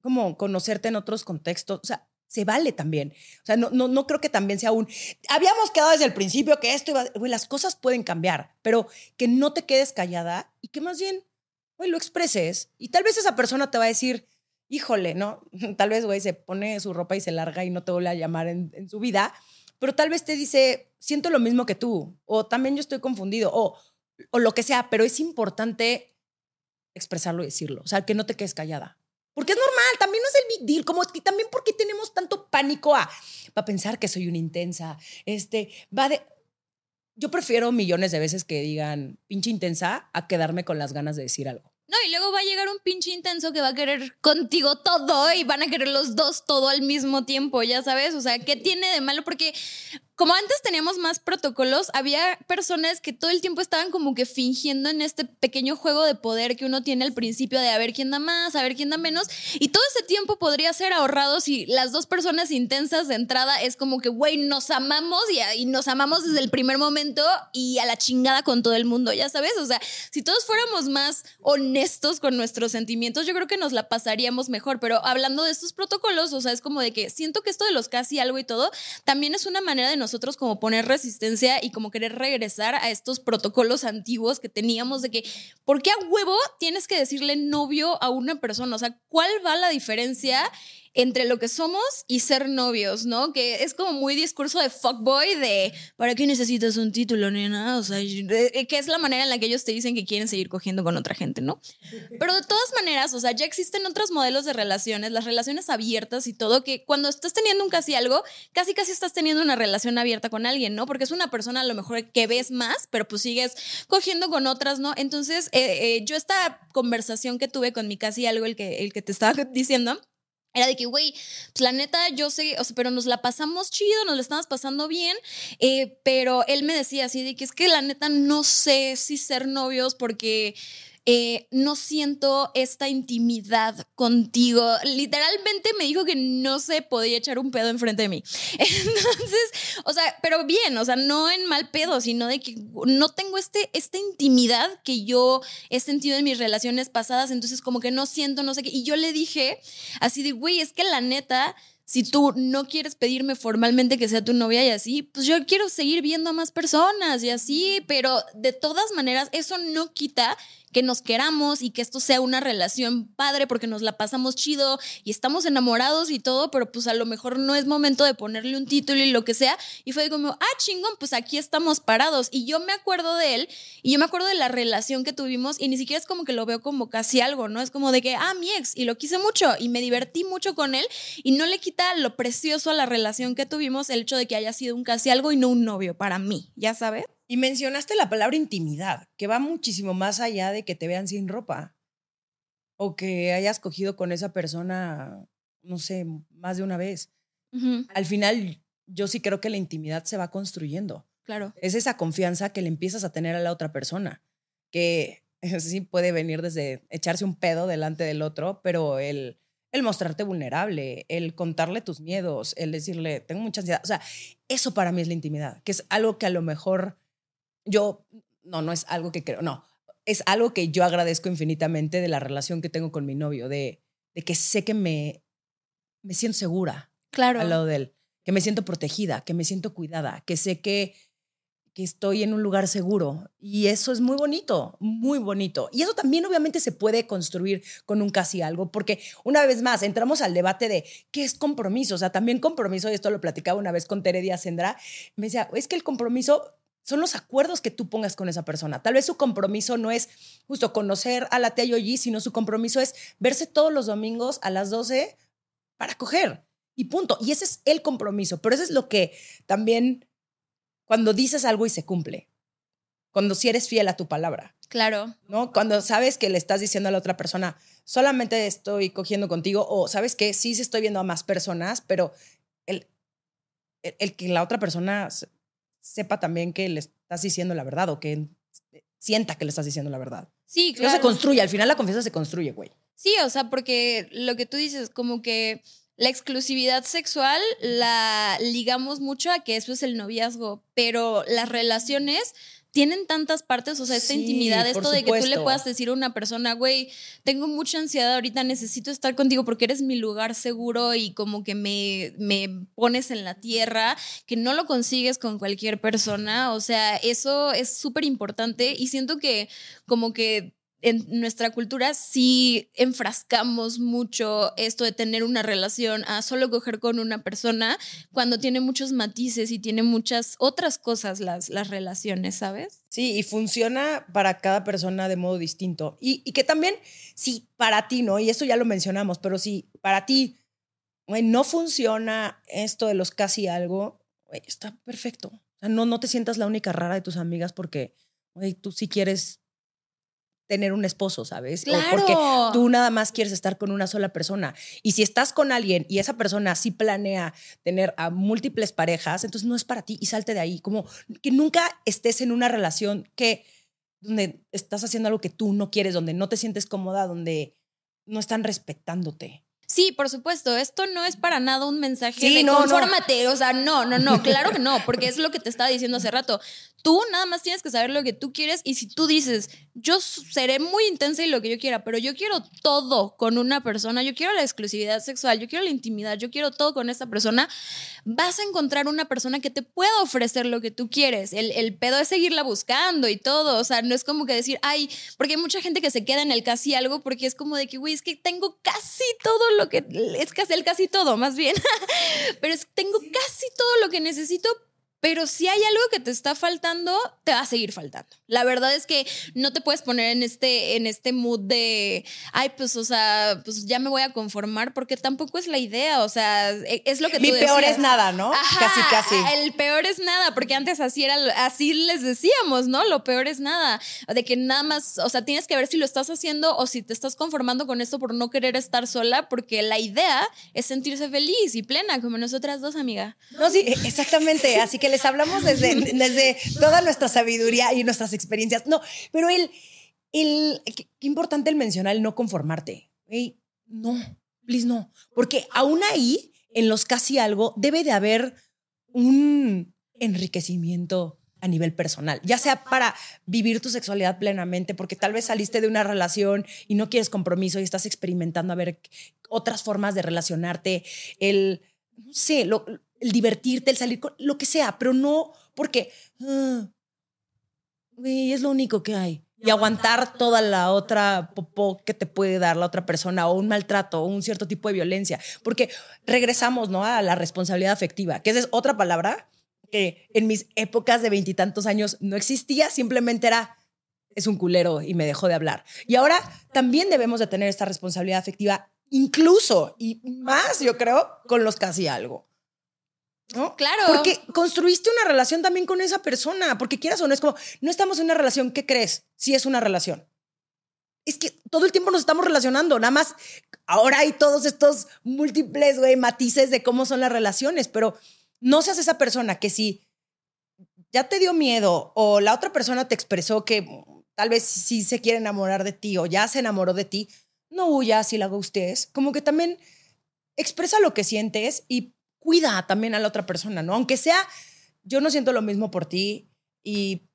como conocerte en otros contextos, o sea, se vale también. O sea, no, no, no creo que también sea un... Habíamos quedado desde el principio que esto iba... las cosas pueden cambiar, pero que no te quedes callada y que más bien, güey, lo expreses. Y tal vez esa persona te va a decir, híjole, ¿no? Tal vez, güey, se pone su ropa y se larga y no te vuelve a llamar en, su vida, pero tal vez te dice, siento lo mismo que tú, o también yo estoy confundido, o, o lo que sea, pero es importante expresarlo y decirlo, o sea, que no te quedes callada. Porque es normal, también no es el big deal, como que también porque tenemos tanto pánico a, a pensar que soy una intensa, este, va de... Yo prefiero millones de veces que digan pinche intensa a quedarme con las ganas de decir algo. No, y luego va a llegar un pinche intenso que va a querer contigo todo y van a querer los dos todo al mismo tiempo, ya sabes. O sea, ¿qué tiene de malo? Porque como antes teníamos más protocolos, había personas que todo el tiempo estaban como que fingiendo en este pequeño juego de poder que uno tiene al principio de a ver quién da más, a ver quién da menos. Y todo ese tiempo podría ser ahorrado si las dos personas intensas de entrada es como que, güey, nos amamos y, y, nos amamos desde el primer momento y a la chingada con todo el mundo, ya sabes. O sea, si todos fuéramos más honestos con nuestros sentimientos, yo creo que nos la pasaríamos mejor. Pero hablando de estos protocolos, o sea, es como de que siento que esto de los casi algo y todo también es una manera de nosotros nosotros como poner resistencia y como querer regresar a estos protocolos antiguos que teníamos de que, ¿por qué a huevo tienes que decirle novio a una persona? O sea, ¿cuál va la diferencia entre lo que somos y ser novios, ¿no? Que es como muy discurso de fuckboy de ¿para qué necesitas un título, nena? O sea, eh, que es la manera en la que ellos te dicen que quieren seguir cogiendo con otra gente, ¿no? Pero de todas maneras, o sea, ya existen otros modelos de relaciones, las relaciones abiertas y todo, que cuando estás teniendo un casi algo, casi casi estás teniendo una relación abierta con alguien, ¿no? Porque es una persona a lo mejor que ves más, pero pues sigues cogiendo con otras, ¿no? Entonces, eh, eh, yo esta conversación que tuve con mi casi algo, el que, el que te estaba diciendo, era de que, güey, pues la neta, yo sé, o sea, pero nos la pasamos chido, nos la estamos pasando bien, eh, pero él me decía así de que es que la neta no sé si ser novios porque eh, no siento esta intimidad contigo. Literalmente me dijo que no se podía echar un pedo enfrente de mí. Entonces, o sea, pero bien, o sea, no en mal pedo, sino de que no tengo este, esta intimidad que yo he sentido en mis relaciones pasadas, entonces como que no siento, no sé qué. Y yo le dije así de, güey, es que la neta si tú no quieres pedirme formalmente que sea tu novia y así, pues yo quiero seguir viendo a más personas y así, pero de todas maneras eso no quita que nos queramos y que esto sea una relación padre porque nos la pasamos chido y estamos enamorados y todo, pero pues a lo mejor no es momento de ponerle un título y lo que sea. Y fue como, ah, chingón, pues aquí estamos parados. Y yo me acuerdo de él y yo me acuerdo de la relación que tuvimos y ni siquiera es como que lo veo como casi algo, ¿no? Es como de que, ah, mi ex, y lo quise mucho y me divertí mucho con él y no le quita lo precioso a la relación que tuvimos el hecho de que haya sido un casi algo y no un novio para mí, ¿ya sabes? Y mencionaste la palabra intimidad, que va muchísimo más allá de que te vean sin ropa o que hayas cogido con esa persona, no sé, más de una vez. Al final, yo sí creo que la intimidad se va construyendo. Claro. Es esa confianza que le empiezas a tener a la otra persona, que sí puede venir desde echarse un pedo delante del otro, pero el, el mostrarte vulnerable, el contarle tus miedos, el decirle, tengo mucha ansiedad. O sea, eso para mí es la intimidad, que es algo que a lo mejor yo, no, no es algo que creo, no, es algo que yo agradezco infinitamente de la relación que tengo con mi novio, de, de que sé que me, me siento segura claro. al lado de él, que me siento protegida, que me siento cuidada, que sé que, que estoy en un lugar seguro. Y eso es muy bonito, muy bonito. Y eso también obviamente se puede construir con un casi algo, porque una vez más entramos al debate de qué es compromiso. O sea, también compromiso, y esto lo platicaba una vez con Tere Díaz Sendra, me decía, es que el compromiso son los acuerdos que tú pongas con esa persona. Tal vez su compromiso no es justo conocer a la tía Yoyi, sino su compromiso es verse todos los domingos a las 12 para coger. Y punto. Y ese es el compromiso. Pero eso es lo que también cuando dices algo y se cumple. Cuando si eres fiel a tu palabra. Claro. ¿No? Cuando sabes que le estás diciendo a la otra persona, solamente estoy cogiendo contigo, o sabes que sí se estoy viendo a más personas, pero el, el que la otra persona sepa también que le estás diciendo la verdad o que sienta que le estás diciendo la verdad. Sí, claro. No se construye, al final la confianza se construye, güey. Sí, o sea, porque lo que tú dices, como que la exclusividad sexual la ligamos mucho a que eso es el noviazgo, pero las relaciones tienen tantas partes, o sea, esta intimidad, esto de que tú le puedas decir a una persona, güey, tengo mucha ansiedad ahorita, necesito estar contigo porque eres mi lugar seguro y como que me, me pones en la tierra, que no lo consigues con cualquier persona, o sea, eso es súper importante y siento que como que en nuestra cultura sí enfrascamos mucho esto de tener una relación a solo coger con una persona cuando tiene muchos matices y tiene muchas otras cosas las, las relaciones, ¿sabes? Sí, y funciona para cada persona de modo distinto. Y, y que también, sí, para ti, ¿no? Y eso ya lo mencionamos, pero si para ti no funciona esto de los casi algo, está perfecto. O sea, no, no te sientas la única rara de tus amigas porque tú sí quieres tener un esposo, ¿sabes? Claro. porque tú nada más quieres estar con una sola persona. Y si estás con alguien y esa persona sí planea tener a múltiples parejas, entonces no es para ti y salte de ahí. Como que nunca estés en una relación que donde estás haciendo algo que tú no quieres, donde no te sientes cómoda, donde no están respetándote. Sí, por supuesto, esto no es para nada un mensaje de no, confórmate, o sea, no, no, no, claro que no, porque es lo que te estaba diciendo hace rato. Tú nada más tienes que saber lo que tú quieres y si tú dices, yo seré muy intensa y lo que yo quiera, pero yo quiero todo con una persona, yo quiero la exclusividad sexual, yo quiero la intimidad, yo quiero todo con esta persona, vas a encontrar una persona que te pueda ofrecer lo que tú quieres. El, el pedo es seguirla buscando y todo, o sea, no es como que decir, ay, porque hay mucha gente que se queda en el casi algo porque es como de que, güey, es que tengo casi todo lo que, es casi el casi todo, más bien, pero es, tengo casi todo lo que necesito, pero si hay algo que te está faltando, te va a seguir faltando. La verdad es que no te puedes poner en este, en este mood de, ay, pues, o sea, pues ya me voy a conformar, porque tampoco es la idea. O sea, e, es lo que Mi peor es nada, ¿no? casi, casi. El peor es nada, porque antes así era, así les decíamos, ¿no? Lo peor es nada. De que nada más, o sea, tienes que ver si lo estás haciendo o si te estás conformando con esto por no querer estar sola, porque la idea es sentirse feliz y plena, como nosotras dos, amiga. No, sí, e, exactamente. Así que les hablamos desde, desde toda nuestra sabiduría y nuestras experiencias. No, pero el, el qué, importante el mencionar el no conformarte. no, please no. Porque aún ahí, en los casi algo, debe de haber un enriquecimiento a nivel personal, ya sea para vivir tu sexualidad plenamente, porque tal vez saliste de una relación y no quieres compromiso y estás experimentando a ver otras formas de relacionarte, el, no sé, lo, el divertirte, el salir con lo que sea, pero no porque ah, es lo único que hay. Y aguantar toda la otra popó que te puede dar la otra persona o un maltrato o un cierto tipo de violencia. Porque regresamos ¿no? a la responsabilidad afectiva, que esa es otra palabra que en mis épocas de veintitantos años no existía, simplemente era, es un culero y me dejó de hablar. Y ahora también debemos de tener esta responsabilidad afectiva, incluso y más, yo creo, con los casi algo ¿No? Claro. Porque construiste una relación también con esa persona, porque quieras o no, es como, no estamos en una relación, ¿qué crees? Si es una relación. Es que todo el tiempo nos estamos relacionando, nada más ahora hay todos estos múltiples, güey, matices de cómo son las relaciones, pero no seas esa persona que si ya te dio miedo o la otra persona te expresó que tal vez sí se quiere enamorar de ti o ya se enamoró de ti, no huyas si la gustes. Como que también expresa lo que sientes y cuida también a la otra persona, ¿no? Aunque sea, yo no siento lo mismo por ti y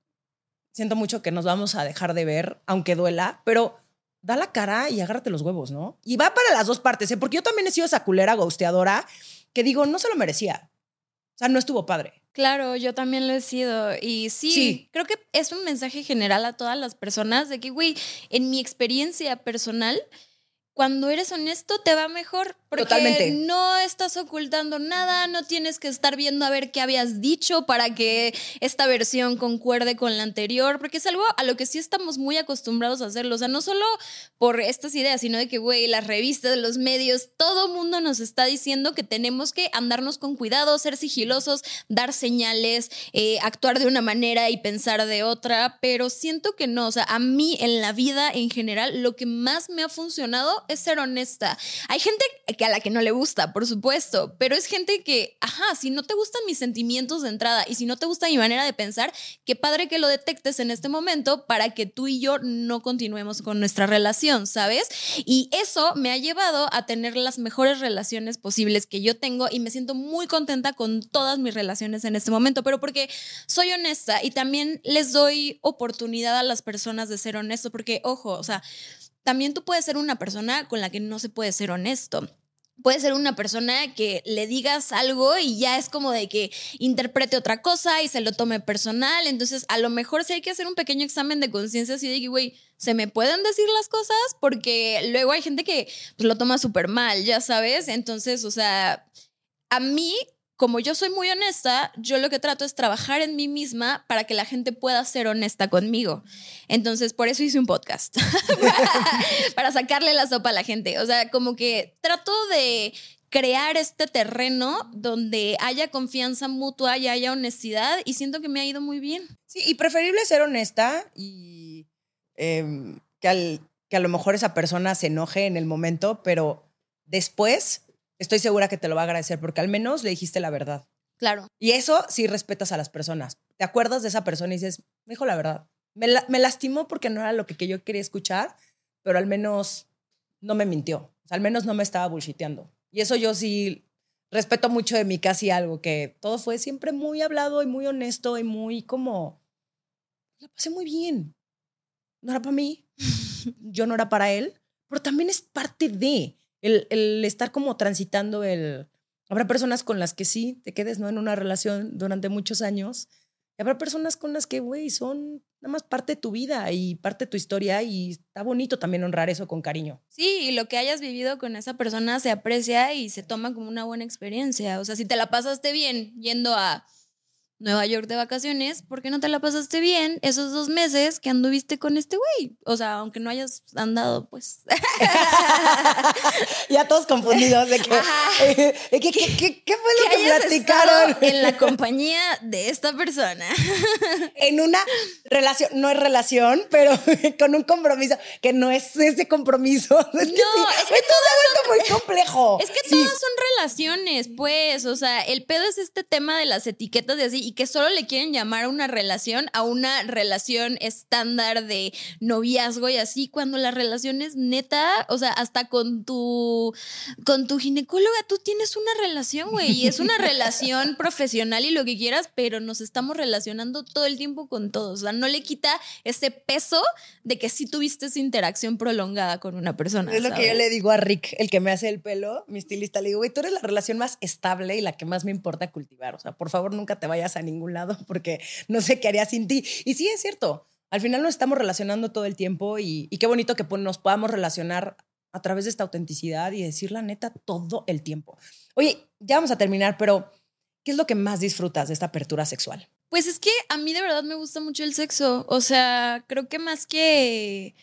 siento mucho que nos vamos a dejar de ver, aunque duela, pero da la cara y agárrate los huevos, ¿no? Y va para las dos partes, ¿eh? porque yo también he sido esa culera ghosteadora que digo, no se lo merecía. O sea, no estuvo padre. Claro, yo también lo he sido. Y sí, sí, creo que es un mensaje general a todas las personas de que, güey, en mi experiencia personal, cuando eres honesto te va mejor. Porque no estás ocultando nada, no tienes que estar viendo a ver qué habías dicho para que esta versión concuerde con la anterior, porque es algo a lo que sí estamos muy acostumbrados a hacerlo. O sea, no solo por estas ideas, sino de que, güey, las revistas, los medios, todo mundo nos está diciendo que tenemos que andarnos con cuidado, ser sigilosos, dar señales, eh, actuar de una manera y pensar de otra, pero siento que no. O sea, a mí en la vida en general, lo que más me ha funcionado es ser honesta. Hay gente que a la que no le gusta, por supuesto, pero es gente que, ajá, si no te gustan mis sentimientos de entrada y si no te gusta mi manera de pensar, qué padre que lo detectes en este momento para que tú y yo no continuemos con nuestra relación, ¿sabes? Y eso me ha llevado a tener las mejores relaciones posibles que yo tengo y me siento muy contenta con todas mis relaciones en este momento, pero porque soy honesta y también les doy oportunidad a las personas de ser honestos, porque, ojo, o sea, también tú puedes ser una persona con la que no se puede ser honesto puede ser una persona que le digas algo y ya es como de que interprete otra cosa y se lo tome personal. Entonces, a lo mejor sí hay que hacer un pequeño examen de conciencia así de que, güey, ¿se me pueden decir las cosas? Porque luego hay gente que pues, lo toma súper mal, ya sabes. Entonces, o sea, a mí como yo soy muy honesta, yo lo que trato es trabajar en mí misma para que la gente pueda ser honesta conmigo. Entonces, por eso hice un podcast, para sacarle la sopa a la gente. O sea, como que trato de crear este terreno donde haya confianza mutua y haya honestidad y siento que me ha ido muy bien. Sí, y preferible ser honesta y em, que, que a lo mejor esa persona se enoje en el momento, pero después estoy segura que te lo va a agradecer porque al menos le dijiste la verdad. Claro. Y eso sí respetas a las personas. Te acuerdas de esa persona y dices, me dijo la verdad. Me, me lastimó porque no era lo que, yo quería escuchar, pero al menos no me mintió. al menos no me estaba bullshiteando. Y eso yo sí respeto mucho de mí casi algo, que todo fue siempre muy hablado y muy honesto y muy como... La pasé muy bien. No era para mí, yo no era para él, pero también es parte de el, estar como transitando el... Habrá personas con las que sí te quedes ¿no? en una relación durante muchos años. Y habrá personas con las que, güey, son nada más parte de tu vida y parte de tu historia y está bonito también honrar eso con cariño. Sí, y lo que hayas vivido con esa persona se aprecia y se toma como una buena experiencia. O sea, si te la pasaste bien yendo a Nueva York de vacaciones, ¿por qué no te la pasaste bien esos dos meses que anduviste con este güey? O sea, aunque no hayas andado, pues. ya todos confundidos de que, ¿qué, qué, fue lo que, platicaron? En la compañía de esta persona. en una relación, no es relación, pero con un compromiso, que no es ese compromiso. Es que no, es que todo ha vuelto muy complejo. Es que todas son relaciones, pues. O sea, el pedo es este tema de las etiquetas de así y que solo le quieren llamar una relación a una relación estándar de noviazgo y así, cuando la relación es neta, o sea, hasta con tu, con tu ginecóloga tú tienes una relación, güey, y es una relación profesional y lo que quieras, pero nos estamos relacionando todo el tiempo con todos, o sea, no le quita ese peso de que sí tuviste esa interacción prolongada con una persona. Es lo que yo le digo a Rick, el que me hace el pelo, mi estilista, le digo, güey, tú eres la relación más estable y la que más me importa cultivar, o sea, por favor nunca te vayas a ningún lado porque no sé qué haría sin ti. Y sí, es cierto. Al final nos estamos relacionando todo el tiempo y, qué bonito que nos podamos relacionar a través de esta autenticidad y decir la neta todo el tiempo. Oye, ya vamos a terminar, pero ¿qué es lo que más disfrutas de esta apertura sexual? Pues es que a mí de verdad me gusta mucho el sexo. O sea, creo que más que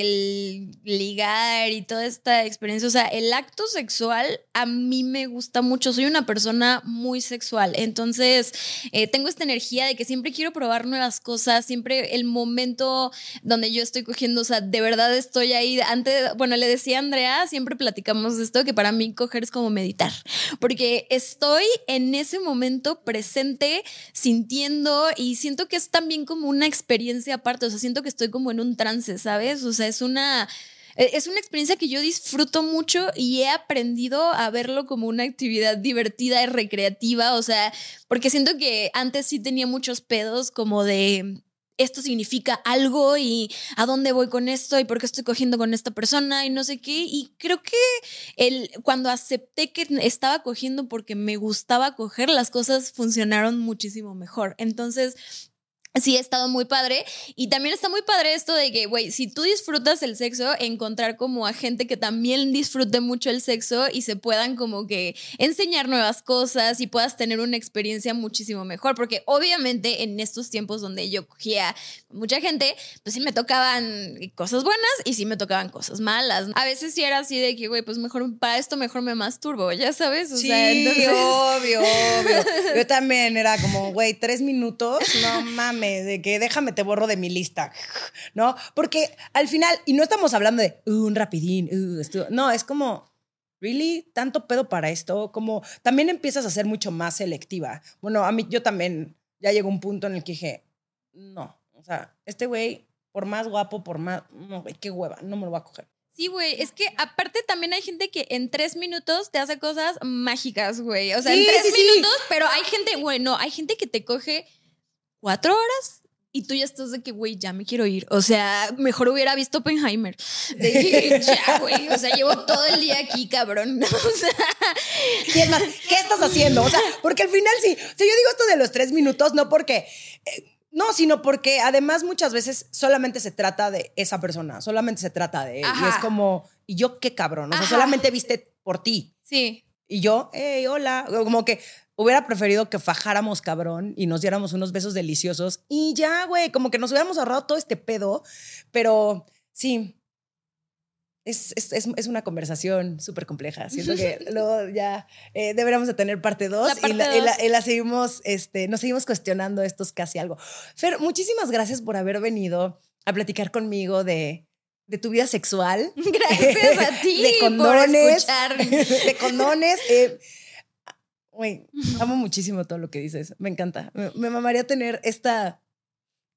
el ligar y toda esta experiencia, o sea, el acto sexual a mí me gusta mucho, soy una persona muy sexual, entonces eh, tengo esta energía de que siempre quiero probar nuevas cosas, siempre el momento donde yo estoy cogiendo, o sea, de verdad estoy ahí, antes, bueno, le decía a Andrea, siempre platicamos de esto, que para mí coger es como meditar, porque estoy en ese momento presente, sintiendo y siento que es también como una experiencia aparte, o sea, siento que estoy como en un trance, ¿sabes? O sea, es una... E, es una experiencia que yo disfruto mucho y he aprendido a verlo como una actividad divertida y recreativa, o sea, porque siento que antes sí tenía muchos pedos como de esto significa algo y a dónde voy con esto y por qué estoy cogiendo con esta persona y no sé qué. Y creo que el, cuando acepté que estaba cogiendo porque me gustaba coger, las cosas funcionaron muchísimo mejor. Entonces, sí ha estado muy padre. Y también está muy padre esto de que, güey, si tú disfrutas el sexo, encontrar como a gente que también disfrute mucho el sexo y se puedan como que enseñar nuevas cosas y puedas tener una experiencia muchísimo mejor. Porque obviamente en estos tiempos donde yo cogía mucha gente, pues sí me tocaban cosas buenas y sí me tocaban cosas malas. A veces sí era así de que, güey, pues mejor para esto mejor me masturbo, ya sabes. O sí, obvio, obvio. Yo también era como, güey, tres minutos, no mames de que déjame te borro de mi lista, ¿no? Porque al final, y no estamos hablando de uh, un rapidín, uh, no, es como, ¿really? ¿Tanto pedo para esto? Como también empiezas a ser mucho más selectiva. Bueno, a mí yo también ya llegó un punto en el que dije, no, o sea, este güey, por más guapo, por más, no, güey, qué hueva, no me lo voy a coger. Sí, güey, es que aparte también hay gente que en tres minutos te hace cosas mágicas, güey. O sea, en tres minutos, pero hay gente, güey, no, hay gente que te coge cuatro horas y tú ya estás de que, güey, ya me quiero ir. O sea, mejor hubiera visto Oppenheimer. De ya, güey, o sea, llevo todo el día aquí, cabrón. O sea. Y es más, ¿qué estás haciendo? O sea, porque al final sí. O sea, yo digo esto de los tres minutos, no porque. Eh, no, sino porque además muchas veces solamente se trata de esa persona, solamente se trata de él. Y es como, ¿y yo qué cabrón? O sea, solamente viste por ti. Sí. Y yo, hey, hola. Como que hubiera preferido que fajáramos cabrón y nos diéramos unos besos deliciosos y ya, güey, como que nos hubiéramos ahorrado todo este pedo, pero sí. Es, es, es, una conversación súper compleja. Siento que luego ya eh, deberíamos de tener parte 2 y, la, seguimos, este, nos seguimos cuestionando estos casi algo. Fer, muchísimas gracias por haber venido a platicar conmigo de, de tu vida sexual. Gracias a ti. De condones. de condones. Eh, Güey, amo muchísimo todo lo que dices. Me encanta. Me, mamaría tener esta,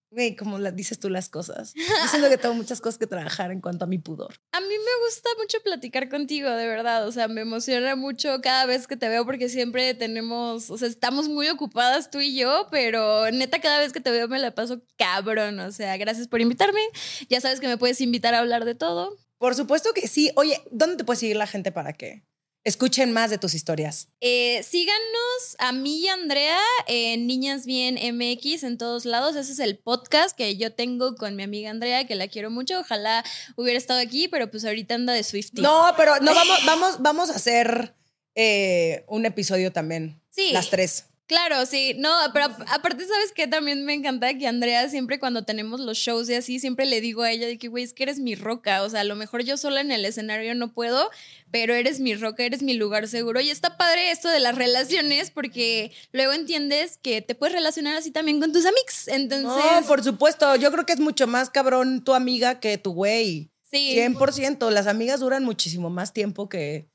güey, como la, dices tú las cosas. Yo siento que tengo muchas cosas que trabajar en cuanto a mi pudor. A mí me gusta mucho platicar contigo, de verdad. O sea, me emociona mucho cada vez que te veo porque siempre tenemos, o sea, estamos muy ocupadas tú y yo, pero neta cada vez que te veo me la paso cabrón. O sea, gracias por invitarme. Ya sabes que me puedes invitar a hablar de todo. Por supuesto que sí. Oye, ¿dónde te puede seguir la gente para qué? Escuchen más de tus historias. Eh, síganos a mí y Andrea en Niñas Bien MX en todos lados. Ese es el podcast que yo tengo con mi amiga Andrea, que la quiero mucho. Ojalá hubiera estado aquí, pero pues ahorita anda de Swifty. No, pero no vamos, vamos, vamos a hacer eh, un episodio también. Sí. Las tres. Claro, sí, no, pero aparte, ¿sabes qué? También me encanta que Andrea siempre cuando tenemos los shows y así, siempre le digo a ella de que, güey, es que eres mi roca, o sea, a lo mejor yo sola en el escenario no puedo, pero eres mi roca, eres mi lugar seguro. Y está padre esto de las relaciones porque luego entiendes que te puedes relacionar así también con tus amigos. Entonces... No, por supuesto, yo creo que es mucho más cabrón tu amiga que tu güey. Sí. 100%, las amigas duran muchísimo más tiempo que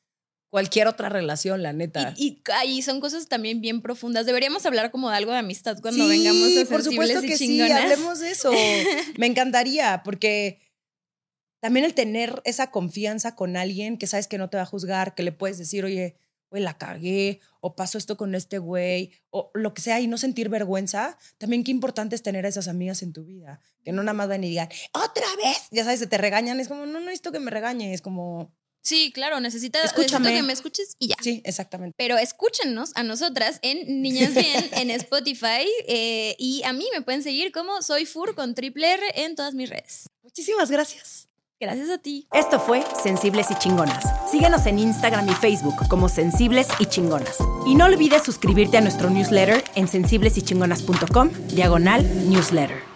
cualquier otra relación, la neta. Y, ahí son cosas también bien profundas. Deberíamos hablar como de algo de amistad cuando vengamos a por supuesto que sí, hablemos de eso. Me encantaría, porque también el tener esa confianza con alguien que sabes que no te va a juzgar, que le puedes decir, oye, güey, la cagué, o pasó esto con este güey, o lo que sea, y no sentir vergüenza, también qué importante es tener a esas amigas en tu vida, que no nada más van y digan, otra vez, ya sabes, se te regañan, es como, no, no necesito que me regañes, es como, Sí, claro, necesita, necesito que me escuches y ya. Sí, exactamente. Pero escúchenos a nosotras en Niñas Bien, en Spotify. Eh, y a mí me pueden seguir como Soy Fur con triple R en todas mis redes. Muchísimas gracias. Gracias a ti. Esto fue Sensibles y Chingonas. Síguenos en Instagram y Facebook como Sensibles y Chingonas. Y no olvides suscribirte a nuestro newsletter en sensiblesychingonas.com, diagonal newsletter.